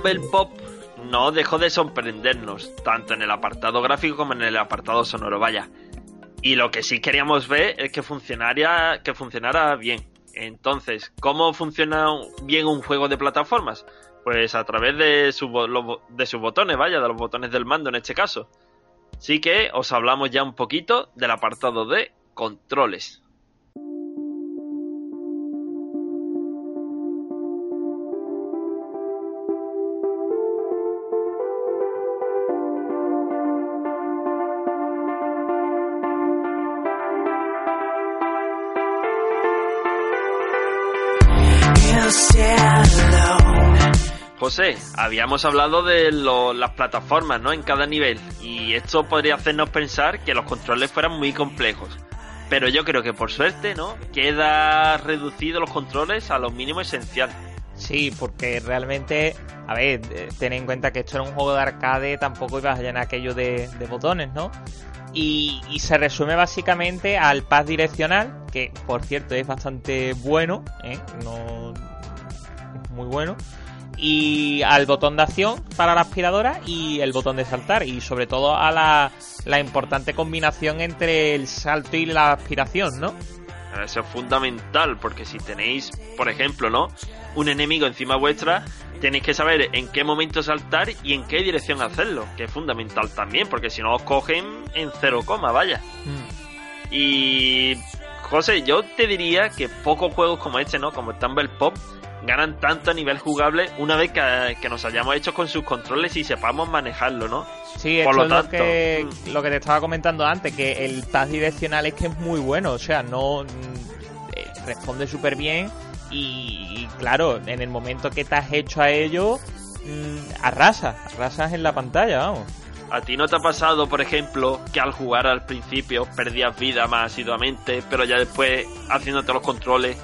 Tumble Pop no dejó de sorprendernos, tanto en el apartado gráfico como en el apartado sonoro, vaya. Y lo que sí queríamos ver es que funcionara, que funcionara bien. Entonces, ¿cómo funciona bien un juego de plataformas? Pues a través de, de sus botones, vaya, de los botones del mando en este caso. Así que os hablamos ya un poquito del apartado de controles. José, habíamos hablado de lo- las plataformas, ¿no? En cada nivel. Y esto podría hacernos pensar que los controles fueran muy complejos. Pero yo creo que por suerte, ¿no? Queda reducido los controles a lo mínimo esencial. Sí, porque realmente, a ver, eh, ten en cuenta que esto era un juego de arcade, tampoco ibas a llenar aquello de, de botones, ¿no? Y, y se resume básicamente al pad direccional, que por cierto es bastante bueno, ¿eh? No, muy bueno. Y al botón de acción para la aspiradora y el botón de saltar. Y sobre todo a la, la importante combinación entre el salto y la aspiración, ¿no? Eso es fundamental, porque si tenéis, por ejemplo, ¿no? Un enemigo encima vuestra, tenéis que saber en qué momento saltar y en qué dirección hacerlo, que es fundamental también, porque si no os cogen en cero coma, vaya. Y José, yo te diría que pocos juegos como este, ¿no? Como Tumble Pop, ganan tanto a nivel jugable una vez que, que nos hayamos hecho con sus controles y sepamos manejarlo, ¿no? Sí, Por esto lo es lo tanto, que, mm. lo que te estaba comentando antes, que el pad direccional es que es muy bueno, o sea, no mm, eh, responde súper bien y, y, claro, en el momento que te has hecho a ello, mm, arrasas, arrasas en la pantalla, vamos. ¿A ti no te ha pasado, por ejemplo, que al jugar al principio perdías vida más asiduamente, pero ya después haciéndote los controles,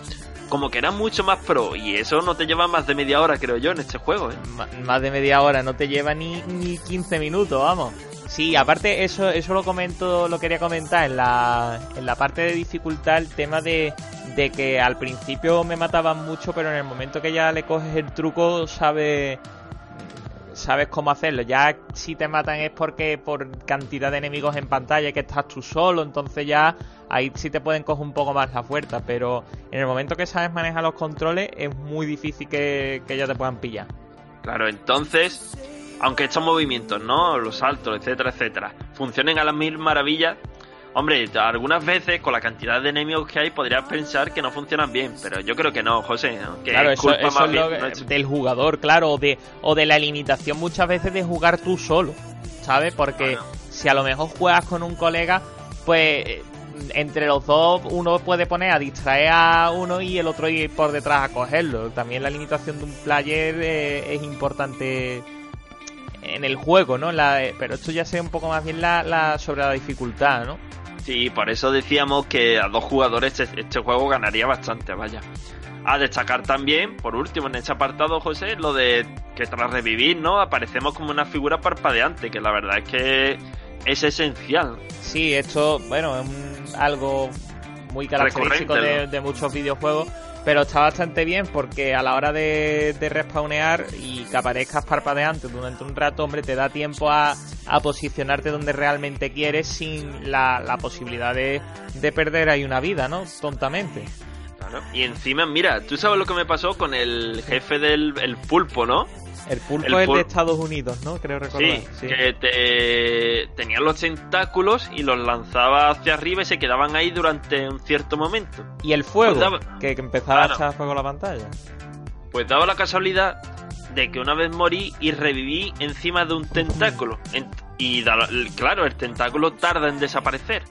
como que eras mucho más pro? Y eso no te lleva más de media hora, creo yo, en este juego, ¿eh? Más de media hora, no te lleva ni, ni 15 minutos, vamos. Sí, aparte eso eso lo comento, lo quería comentar en la, en la parte de dificultad, el tema de, de que al principio me mataban mucho, pero en el momento que ya le coges el truco, sabes sabes cómo hacerlo. Ya si te matan es porque por cantidad de enemigos en pantalla que estás tú solo, entonces ya ahí sí te pueden coger un poco más la fuerza, pero en el momento que sabes manejar los controles es muy difícil que, que ya te puedan pillar. Claro, entonces, aunque estos movimientos, ¿no? Los saltos, etcétera, etcétera, funcionen a las mil maravillas, hombre, algunas veces con la cantidad de enemigos que hay podrías pensar que no funcionan bien, pero yo creo que no, José, claro, es eso, culpa eso más es bien lo del jugador, claro, o de, o de la limitación muchas veces de jugar tú solo, ¿sabes? Porque Bueno. si a lo mejor juegas con un colega, pues entre los dos uno puede poner a distraer a uno y el otro ir por detrás a cogerlo. También la limitación de un player eh, es importante en el juego, ¿no? La- eh, pero esto ya sería un poco más bien la, la sobre la dificultad, ¿no? Sí, por eso decíamos que a dos jugadores este, este juego ganaría bastante, vaya. A destacar también, por último, en este apartado, José, lo de que tras revivir, ¿no? Aparecemos como una figura parpadeante, que la verdad es que es esencial. Sí, esto, bueno, es un- algo muy característico de muchos videojuegos, pero está bastante bien porque a la hora de, de respawnear y que aparezcas parpadeante durante un rato, hombre, te da tiempo a, a posicionarte donde realmente quieres sin la, la posibilidad de, de perder ahí una vida, ¿no? Tontamente. Claro. Y encima, mira, tú sabes lo que me pasó con el jefe del el pulpo, ¿no? El pulpo El es pul- de Estados Unidos, ¿no? Creo recordar. Sí, que te tenían los tentáculos y los lanzaba hacia arriba y se quedaban ahí durante un cierto momento. Y el fuego, Pues daba- que, empezaba a echar fuego a la pantalla. Pues daba la casualidad de que una vez morí y reviví encima de un tentáculo. En- y claro, el tentáculo tarda en desaparecer.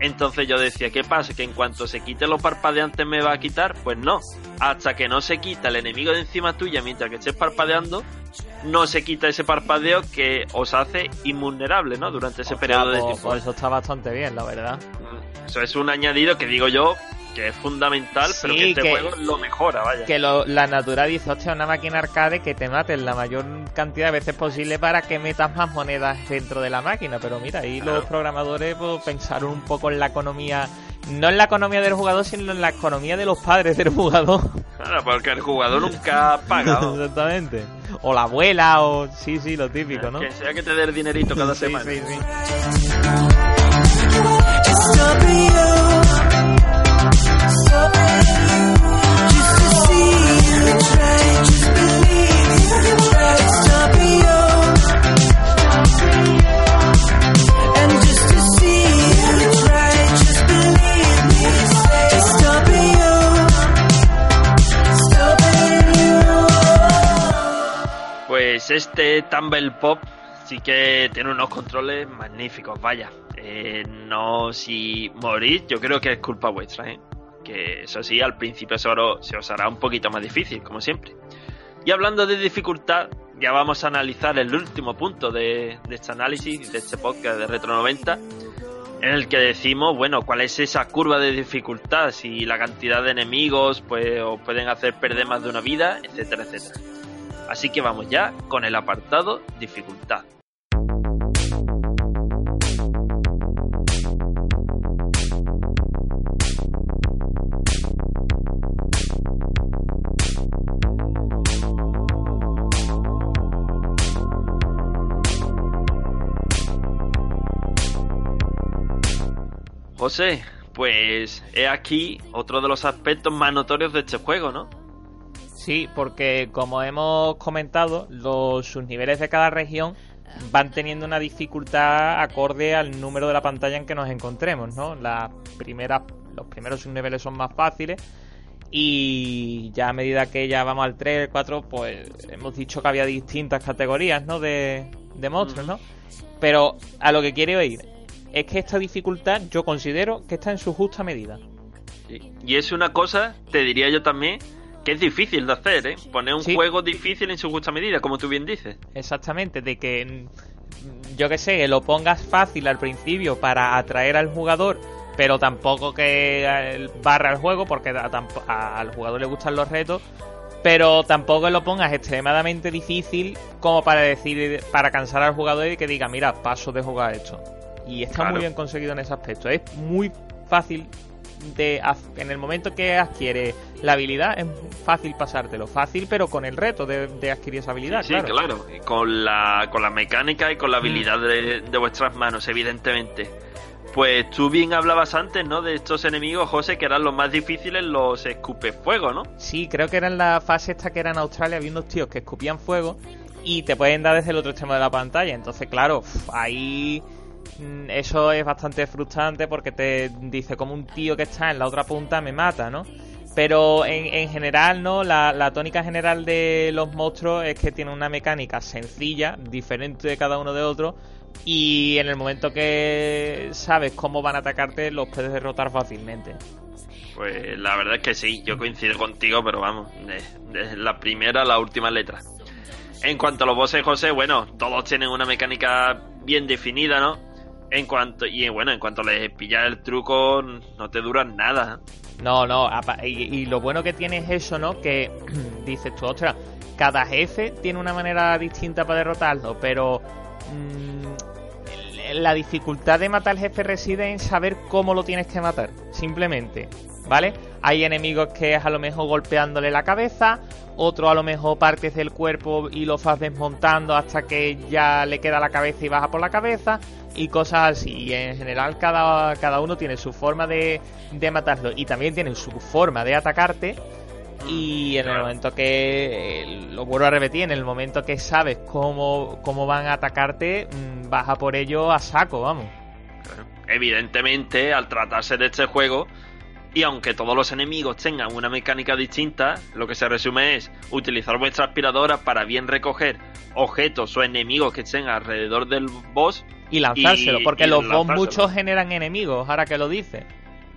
Entonces yo decía, ¿qué pasa? ¿Que en cuanto se quite los parpadeantes me va a quitar? Pues no. Hasta que no se quita el enemigo de encima tuya mientras que estés parpadeando, no se quita ese parpadeo que os hace invulnerable, ¿no? Durante ese periodo de pues- tiempo. pues eso está bastante bien, la verdad. Eso es un añadido que digo yo que es fundamental, pero Sí, que este que- juego lo mejora, vaya. Que lo- la Natura dice, hostia, una máquina arcade que te maten la mayor cantidad de veces posible para que metas más monedas dentro de la máquina. Pero mira, ahí Claro. los programadores pues, pensaron un poco en la economía, no en la economía del jugador, sino en la economía de los padres del jugador. Claro, porque el jugador nunca ha pagado. Exactamente. O la abuela, o sí, sí, lo típico, ¿no? Que sea que te dé el dinerito cada Sí, semana. sí, sí. Este Tumble Pop sí que tiene unos controles magníficos, vaya. Eh, no, si morís, yo creo que es culpa vuestra, ¿eh? Que eso sí, al principio se os, se os hará un poquito más difícil, como siempre. Y hablando de dificultad, ya vamos a analizar el último punto de, este análisis, de este podcast de Retro 90, en el que decimos, bueno, cuál es esa curva de dificultad, si la cantidad de enemigos pues os pueden hacer perder más de una vida, etcétera, etcétera. Así que vamos ya con el apartado dificultad. José, pues he aquí otro de los aspectos más notorios de este juego, ¿no? Sí, porque como hemos comentado, los subniveles de cada región van teniendo una dificultad acorde al número de la pantalla en que nos encontremos, ¿no? Las primeras, los primeros subniveles son más fáciles y ya a medida que ya vamos al 3, el 4, pues hemos dicho que había distintas categorías, ¿no? De, de monstruos, ¿no? Pero a lo que quiero ir es que esta dificultad yo considero que está en su justa medida. Y es una cosa, te diría yo también, que es difícil de hacer, ¿eh? Poner un Sí. juego difícil en su justa medida, como tú bien dices. Exactamente, de que mm, yo que sé, lo pongas fácil al principio para atraer al jugador, pero tampoco que eh, barra el juego, porque a- a- al jugador le gustan los retos, pero tampoco lo pongas extremadamente difícil como para decir, para cansar al jugador y que diga, mira, paso de jugar esto. Y está Claro. muy bien conseguido en ese aspecto. Es muy fácil de en el momento que adquiere la habilidad es fácil pasártelo, fácil pero con el reto de, de adquirir esa habilidad, sí, claro. Mm. claro. Y Con la, con la mecánica y con la habilidad de, de vuestras manos, evidentemente. Pues tú bien hablabas antes, ¿no? De estos enemigos, José, que eran los más difíciles, los escupefuegos, ¿no? Sí, creo que era en la fase esta que era en Australia, había unos tíos que escupían fuego y te pueden dar desde el otro extremo de la pantalla. Entonces, claro, ahí mm, eso es bastante frustrante porque te dice como un tío que está en la otra punta me mata, ¿no? Pero en, en general, ¿no? La, tónica general de los monstruos es que tienen una mecánica sencilla, diferente de cada uno de otros, y en el momento que sabes cómo van a atacarte, los puedes derrotar fácilmente. Pues la verdad es que sí, yo coincido contigo, pero vamos, de, de la primera a la última letra. En cuanto a los bosses, José, bueno, todos tienen una mecánica bien definida, ¿no? En cuanto, y bueno, en cuanto les pillas el truco, no te duran nada. No, no, y, lo bueno que tiene es eso, ¿no? Que dices tú, ostras, cada jefe tiene una manera distinta para derrotarlo, pero mm, la dificultad de matar al jefe reside en saber cómo lo tienes que matar, simplemente, ¿vale? Hay enemigos que es a lo mejor golpeándole la cabeza, otro a lo mejor partes del cuerpo y lo vas desmontando hasta que ya le queda la cabeza y baja por la cabeza y cosas así. Y en general cada, cada uno tiene su forma de, de matarlo y también tiene su forma de atacarte. Y en el momento que, eh, lo vuelvo a repetir, en el momento que sabes cómo, cómo van a atacarte, mm, vas a por ello a saco, vamos. Evidentemente, al tratarse de este juego, y aunque todos los enemigos tengan una mecánica distinta, lo que se resume es utilizar vuestra aspiradora para bien recoger objetos o enemigos que estén alrededor del boss. Y lanzárselo, Y- porque y los boss muchos generan enemigos, ahora que lo dices.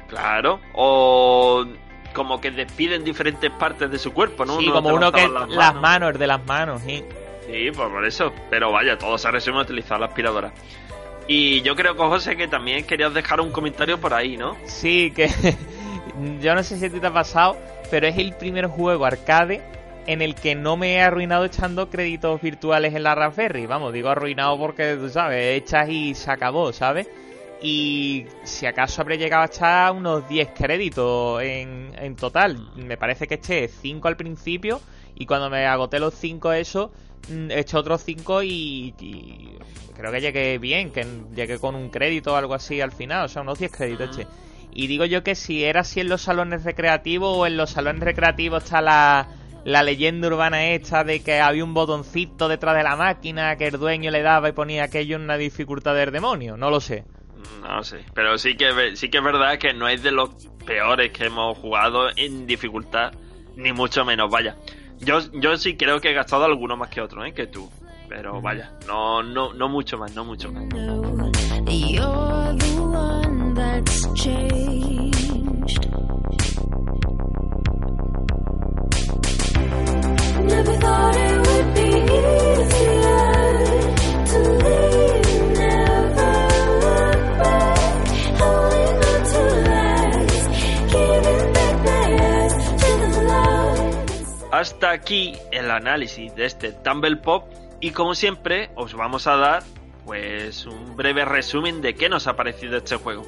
Claro, o como que despiden diferentes partes de su cuerpo, ¿no? sí, Uno como uno que las manos. el de las manos, sí. Sí, pues por eso. Pero vaya, todo se resume a utilizar la aspiradora. Y yo creo que José que también querías dejar un comentario por ahí, ¿no? Sí, que yo no sé si a ti te ha pasado, pero es el primer juego arcade en el que no me he arruinado echando créditos virtuales en la Raspberry. Vamos, digo arruinado porque, tú sabes, echas y se acabó, ¿sabes? Y si acaso habré llegado a echar unos 10 créditos en, en total. Me parece que eché 5 al principio y cuando me agoté los 5 eso, mm, eché otros 5 y, y creo que llegué bien, que llegué con un crédito o algo así al final, o sea, unos 10 créditos eché. Y digo yo que si era así en los salones recreativos o en los salones recreativos está la, la leyenda urbana esta de que había un botoncito detrás de la máquina que el dueño le daba y ponía aquello en una dificultad del demonio, no lo sé. No sé, pero sí que sí que es verdad que no es de los peores que hemos jugado en dificultad, ni mucho menos, vaya. Yo, yo sí creo que he gastado alguno más que otro, ¿eh? Que tú. Pero vaya, no, no, no mucho más, no mucho más. Never thought it would be Hasta aquí el análisis de este Tumble Pop y como siempre os vamos a dar pues un breve resumen de qué nos ha parecido este juego.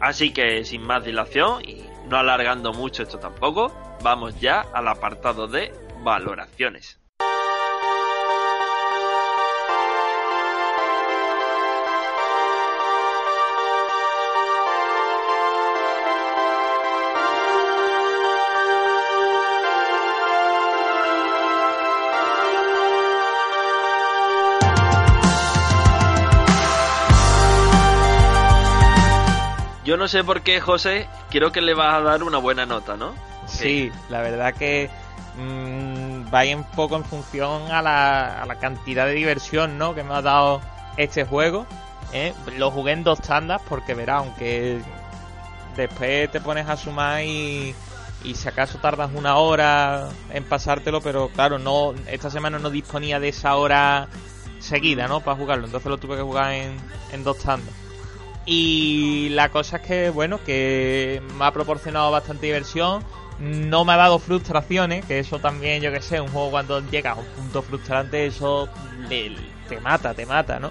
Así que sin más dilación y no alargando mucho esto tampoco, vamos ya al apartado de valoraciones. Yo no sé por qué, José, quiero que le vas a dar una buena nota, ¿no? Sí, la verdad que mm, va un poco en función a la, a la cantidad de diversión ¿no? que me ha dado este juego. ¿eh? Lo jugué en dos tandas porque verá, aunque después te pones a sumar y, y si acaso tardas una hora en pasártelo, pero claro, no esta semana no disponía de esa hora seguida, ¿no? Para jugarlo, entonces lo tuve que jugar en, en dos tandas. Y la cosa es que, bueno, que me ha proporcionado bastante diversión. No me ha dado frustraciones, que eso también, yo que sé, un juego cuando llega a un punto frustrante, eso te mata, te mata, ¿no?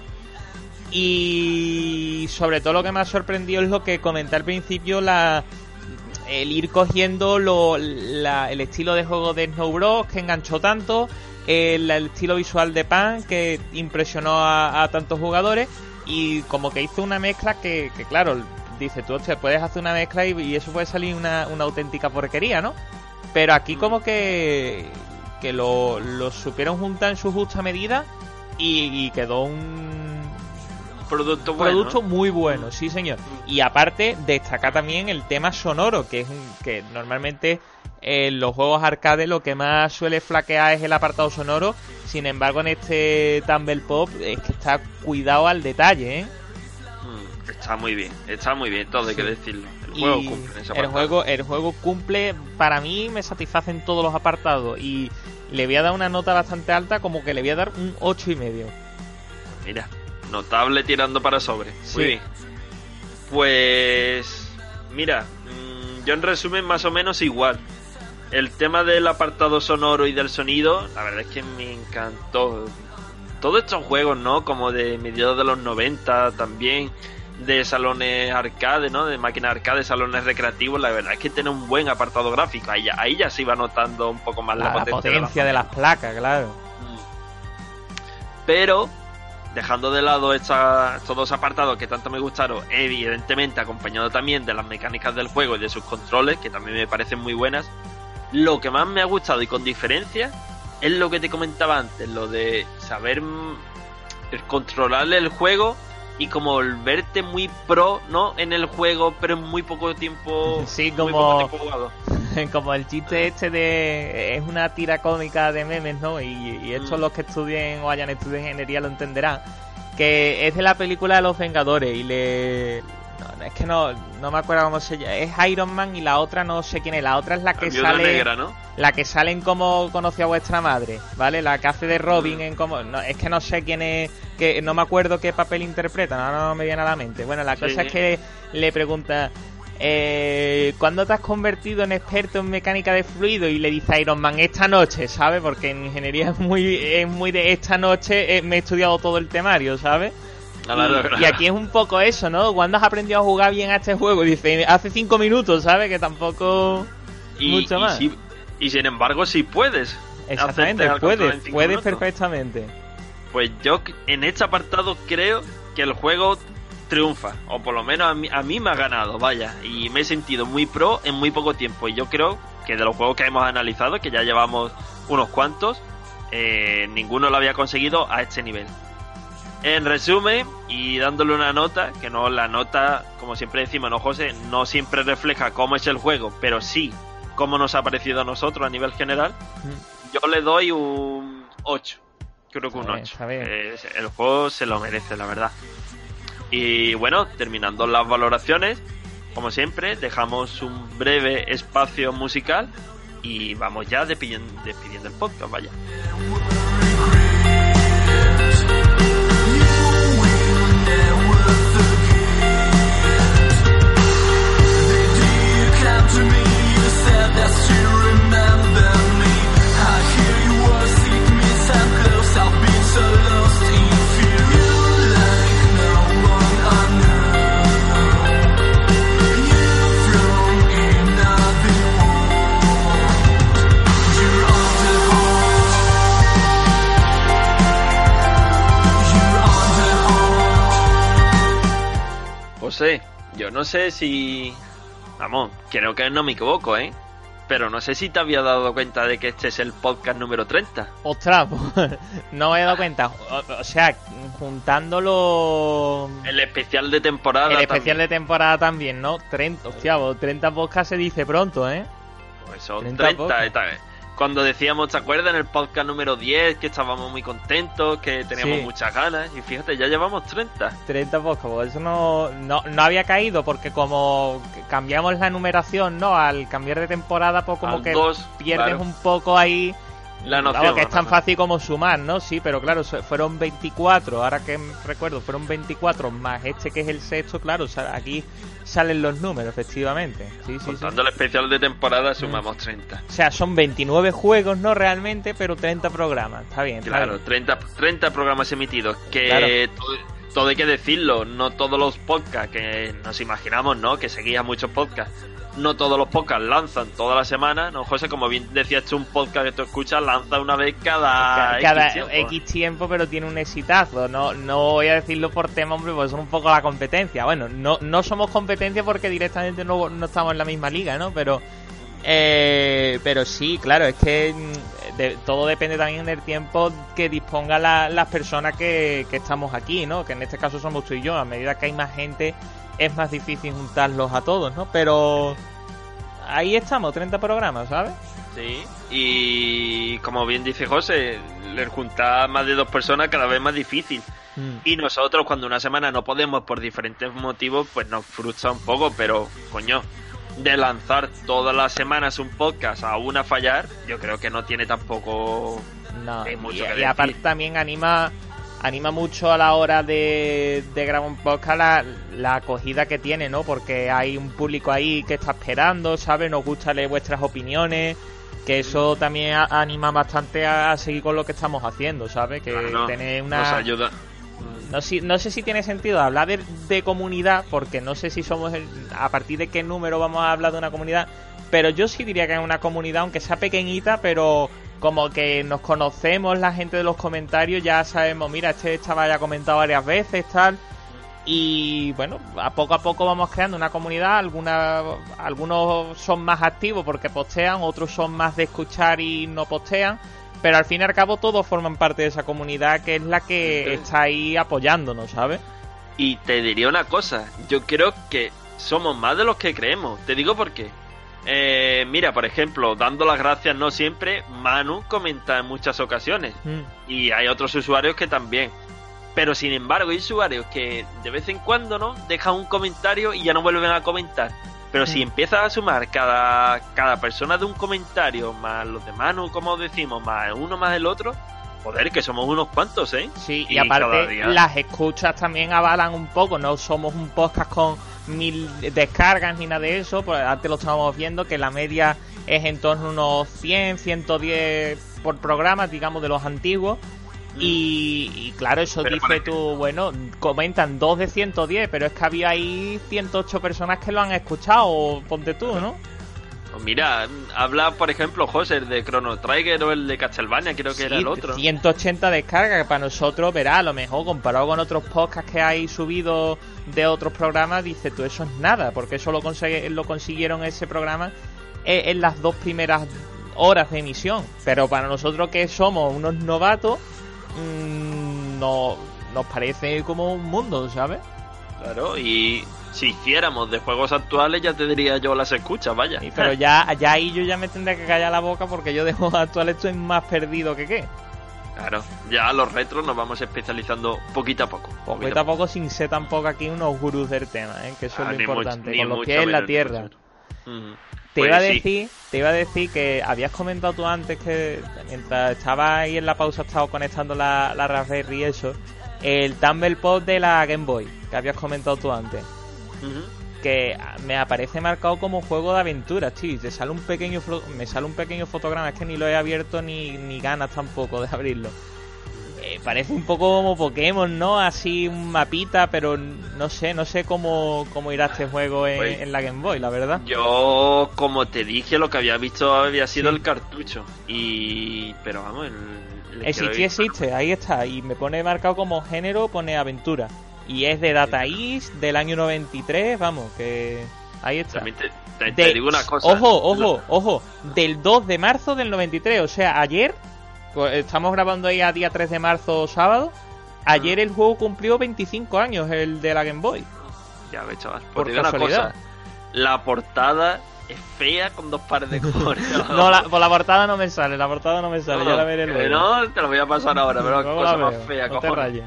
Y sobre todo lo que me ha sorprendido es lo que comenté al principio, la el ir cogiendo lo- la- el estilo de juego de Snow Bros que enganchó tanto, el, estilo visual de Pan que impresionó a tantos jugadores y como que hizo una mezcla que, que claro, dice tú, hostia, puedes hacer una mezcla y, y eso puede salir una, una auténtica porquería, ¿no? Pero aquí como que, que lo, lo supieron juntar en su justa medida y, y quedó un, Producto bueno. producto muy bueno, sí señor. Y aparte, destacar también el tema sonoro, que es un- que normalmente en los juegos arcade lo que más suele flaquear es el apartado sonoro. Sin embargo, en este Tumble Pop es que está cuidado al detalle, ¿eh? Mm, Está muy bien, está muy bien, todo hay que decirlo. El juego Y cumple ese el juego, el juego cumple, para mí me satisface en todos los apartados y le voy a dar una nota bastante alta, como que le voy a dar un ocho y medio. Mira, notable tirando para sobre. Sí. Muy bien. Pues. Mira, mm, yo en resumen, más o menos igual. El tema del apartado sonoro y del sonido, la verdad es que me encantó. Todos estos juegos, ¿no? Como de mediados de los 90 también, de salones arcade, ¿no? De máquinas arcade, salones recreativos, la verdad es que tiene un buen apartado gráfico. Ahí ya, ahí ya se iba notando un poco más la, La, la potencia, de la potencia de las placas, claro. pero dejando de lado esta- estos dos apartados que tanto me gustaron, evidentemente acompañado también de las mecánicas del juego y de sus controles, que también me parecen muy buenas, lo que más me ha gustado y con diferencia es lo que te comentaba antes, lo de saber mm, el controlarle el juego y como volverte muy pro, ¿no? En el juego, pero en muy poco tiempo, Sí, muy como- poco tiempo jugado. Como el chiste este de... Es una tira cómica de memes, ¿no? Y, y estos Mm. los que estudien o hayan estudiado ingeniería lo entenderán. Que es de la película de los Vengadores y le... No, es que no, no me acuerdo cómo se llama. Es Iron Man y la otra no sé quién es. La otra es la que sale. negra, ¿no? La que sale en Cómo conoció a vuestra madre, ¿vale? La que hace de Robin en como no, es que no sé quién es, que no me acuerdo qué papel interpreta, no, no me viene a la mente. Bueno, la Sí. cosa es que le pregunta, eh, ¿cuándo te has convertido en experto en mecánica de fluido? Y le dice Iron Man, esta noche, ¿sabes? Porque en ingeniería es muy, es muy de esta noche, eh, me he estudiado todo el temario, ¿sabes? Claro, y, claro. y aquí es un poco eso, ¿no? ¿Cuándo has aprendido a jugar bien a este juego? Dice, hace cinco minutos, ¿sabes? Que tampoco... y, mucho y más. si- y sin embargo, si puedes. Exactamente, puedes, puedes minutos. perfectamente. Pues yo en este apartado creo que el juego triunfa, o por lo menos a mí, a mí me ha ganado, vaya, y me he sentido muy pro en muy poco tiempo. Y yo creo que de los juegos que hemos analizado, que ya llevamos unos cuantos, eh, ninguno lo había conseguido a este nivel. En resumen, y dándole una nota, que no la nota, como siempre decimos, no José, no siempre refleja cómo es el juego, pero sí cómo nos ha parecido a nosotros a nivel general, yo le doy un 8. Creo que un Está bien, 8. está bien. Eh, el juego se lo merece, la verdad. Y bueno, terminando las valoraciones, como siempre, dejamos un breve espacio musical y vamos ya despidiendo, despidiendo el podcast, vaya. José, yo no sé si... Vamos, creo que no me equivoco, ¿eh? Pero no sé si te había dado cuenta de que este es el podcast número 30. Ostras, pues, no me he dado cuenta. O, o sea, juntándolo... El especial de temporada. El especial también. de temporada también, ¿no? 30, hostia, vos, 30 podcasts se dice pronto, ¿eh? Pues son 30 30. pocos. esta vez. Cuando decíamos, ¿te acuerdas en el podcast número 10 que estábamos muy contentos, que teníamos Sí. muchas ganas? Y fíjate, ya llevamos 30. 30 podcasts, eso no, no, no había caído porque como cambiamos la numeración, ¿no? Al cambiar de temporada, pues como Al que dos, pierdes claro. un poco ahí... La noción. que es tan fácil como sumar, ¿no? Sí, pero claro, fueron 24, ahora que recuerdo, fueron 24 más este que es el sexto, claro, sa- aquí salen los números, efectivamente. Sí, sí, sí. Contando el especial de temporada, sumamos 30. O sea, son 29 juegos, ¿no? Realmente, pero 30 programas. Está bien, está Claro, bien. 30, 30 programas emitidos. Que Claro. todo, todo hay que decirlo, no todos los podcasts que nos imaginamos, ¿no? Que seguías muchos podcasts. No todos los podcasts lanzan toda la semana, ¿no, José? Como bien decías tú, un podcast que tú escuchas lanza una vez cada, Ca- Cada X X tiempo. tiempo. pero tiene un exitazo. No, no voy a decirlo por tema, hombre, porque son un poco la competencia. Bueno, no, no somos competencia porque directamente no, no estamos en la misma liga, ¿no? Pero, eh, pero sí, claro, es que mm, de- todo depende también del tiempo que dispongan la- las personas que, que estamos aquí, ¿no? Que en este caso somos tú y yo. A medida que hay más gente, es más difícil juntarlos a todos, ¿no? Pero ahí estamos, 30 programas, ¿sabes? Sí, y como bien dice José, el juntar más de dos personas cada vez más difícil. Mm. Y nosotros cuando una semana no podemos por diferentes motivos, pues nos frustra un poco, pero coño, de lanzar todas las semanas un podcast a una fallar, yo creo que no tiene tampoco... No, mucho y, que y decir. aparte también anima anima mucho a la hora de, de grabar un podcast la, la acogida que tiene, ¿no? Porque hay un público ahí que está esperando, ¿sabes? Nos gusta leer vuestras opiniones, que eso también a- anima bastante a, a seguir con lo que estamos haciendo, ¿sabes? Que no, tener Nos una... ayuda. No, si- no sé si tiene sentido hablar de, de comunidad, porque no sé si somos el- a partir de qué número vamos a hablar de una comunidad, pero yo sí diría que es una comunidad, aunque sea pequeñita, pero como que nos conocemos, la gente de los comentarios, ya sabemos, mira, este chaval ya ha comentado varias veces, tal. Y bueno, a poco a poco vamos creando una comunidad. Alguna, algunos son más activos porque postean, otros son más de escuchar y no postean. Pero al fin y al cabo todos forman parte de esa comunidad que es la que está ahí apoyándonos, ¿sabes? Y te diría una cosa, yo creo que somos más de los que creemos. Te digo por qué. Eh, mira, por ejemplo, dando las gracias no siempre, Manu comenta en muchas ocasiones. Mm. Y hay otros usuarios que también. Pero sin embargo, hay usuarios que de vez en cuando, ¿no? Dejan un comentario y ya no vuelven a comentar. Pero si Mm. empiezas a sumar cada, cada persona de un comentario, más los demás, ¿no? como decimos, más uno más el otro, joder, que somos unos cuantos, ¿eh? Sí, y, Y aparte día- las escuchas también avalan un poco, no somos un podcast con mil descargas ni nada de eso, pues antes lo estábamos viendo que la media es en torno a unos 100, 110 por programa, digamos, de los antiguos. Y, y claro, eso Pero dice tú, bueno, comentan dos de 110, pero es que había ahí 108 personas que lo han escuchado, ponte tú, ¿no? Pues mira, habla, por ejemplo, José, el de Chrono Trigger o el de Castlevania, creo que era el otro. 180 descargas, que para nosotros, verá, a lo mejor comparado con otros podcasts que hay subidos de otros programas, dice tú, eso es nada, porque eso lo, consigue- lo consiguieron ese programa en, en las dos primeras horas de emisión. Pero para nosotros que somos unos novatos, mm, no, nos parece como un mundo, ¿sabes? Claro, y si hiciéramos de juegos actuales, ya te diría yo las escuchas, vaya. Y- pero ya, ya ahí yo ya me tendré que callar la boca porque yo de juegos actuales estoy más perdido que qué. Claro, ya los retros nos vamos especializando poquito a poco. Poquito a poco sin ser tampoco aquí unos gurús del tema, ¿eh? que eso Ah, es lo ni mucho- importante, con los pies en la tierra. Te Pues iba a sí. decir, te iba a decir que habías comentado tú antes que mientras estaba ahí en la pausa estaba conectando la, la Raspberry y eso, el Tumble Pod de la Game Boy, que habías comentado tú antes, Ujú. que me aparece marcado como juego de aventuras, tío, te sale un pequeño me sale un pequeño fotograma, es que ni lo he abierto ni, ni ganas tampoco de abrirlo. Eh, parece un poco como Pokémon, ¿no? Así un mapita, pero no sé, no sé cómo, cómo irá este juego en, Pues- en la Game Boy, la verdad. Yo, como te dije, lo que había visto había sido Sí. el cartucho. Y. Pero vamos, el. Existe, existe, ahí está. Y me pone marcado como género, pone aventura. Y es de Data East del año 93, vamos, que ahí está. También te, te- De- te digo una cosa. Ojo, ojo, ojo. Del 2 de marzo del 93, o sea, ayer, estamos grabando ahí a día 3 de marzo, sábado. Ayer el juego cumplió 25 años, el de la Game Boy. Ya ves, chaval. Pues Por una casualidad. cosa. La portada es fea con dos pares de cojones. No, la, por la portada no me sale, la portada no me sale, ya la veré luego. No, te lo voy a pasar ahora, pero Luego cosa más fea, no te cojones. rayes.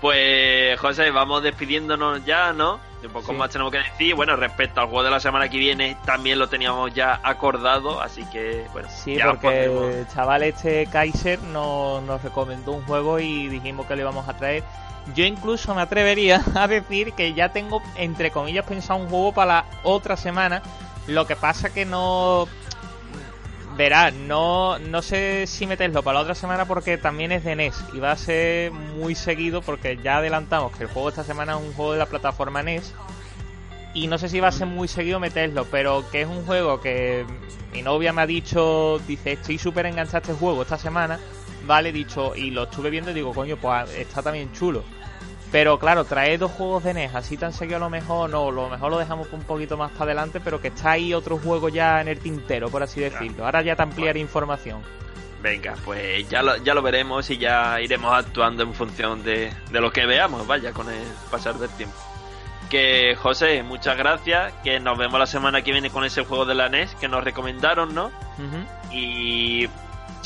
Pues, José, vamos despidiéndonos ya, ¿no? Un poco Sí. más tenemos que decir. Bueno, respecto al juego de la semana que viene, también lo teníamos ya acordado, así que, bueno, Sí, ya porque el chaval este Kaiser nos, nos recomendó un juego y dijimos que le íbamos a traer. Yo incluso me atrevería a decir que ya tengo, entre comillas, pensado un juego para la otra semana. Lo que pasa que no... Verá, no, no sé si meterlo para la otra semana porque también es de NES y va a ser muy seguido porque ya adelantamos que el juego esta semana es un juego de la plataforma NES y no sé si va a ser muy seguido meterlo, pero que es un juego que mi novia me ha dicho, dice, estoy súper enganchado a este juego esta semana, vale, dicho, y lo estuve viendo y digo, coño, pues está también chulo. Pero claro, trae dos juegos de NES, así tan seguido a lo mejor, no, lo mejor lo dejamos un poquito más para adelante, pero que está ahí otro juego ya en el tintero, por así decirlo. Ahora ya te ampliaré información. Venga, pues ya lo, ya lo veremos y ya iremos actuando en función de, de lo que veamos, vaya, con el pasar del tiempo. Que José, muchas gracias, que nos vemos la semana que viene con ese juego de la NES que nos recomendaron, ¿no? Y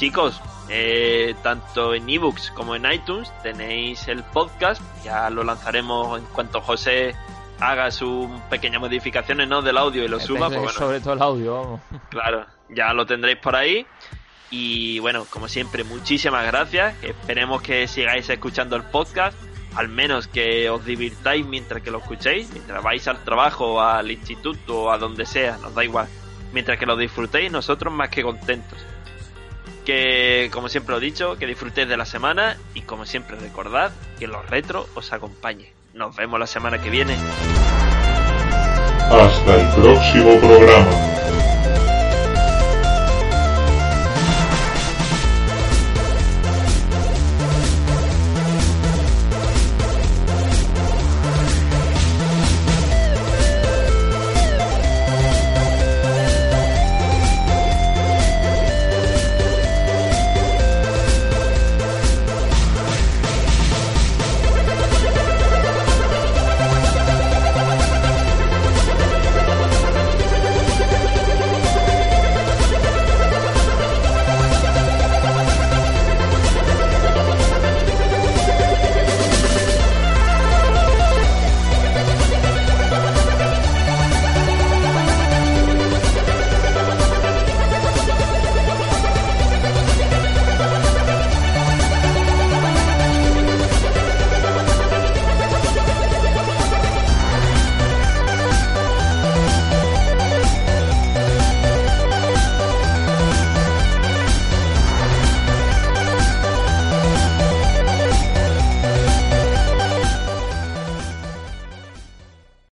chicos, eh, tanto en ebooks como en iTunes tenéis el podcast, ya lo lanzaremos en cuanto José haga sus pequeñas modificaciones ¿no? del audio y lo suba, Este es pues bueno, Sobre todo el audio, vamos. Claro, ya lo tendréis por ahí. Y bueno, como siempre, muchísimas gracias. Esperemos que sigáis escuchando el podcast. Al menos que os divirtáis mientras que lo escuchéis. Mientras vais al trabajo, al instituto o a donde sea, nos da igual. Mientras que lo disfrutéis, nosotros más que contentos. Que, como siempre he dicho, que disfrutéis de la semana. Y como siempre, recordad que los retros os acompañen. Nos vemos la semana que viene. Hasta el próximo programa.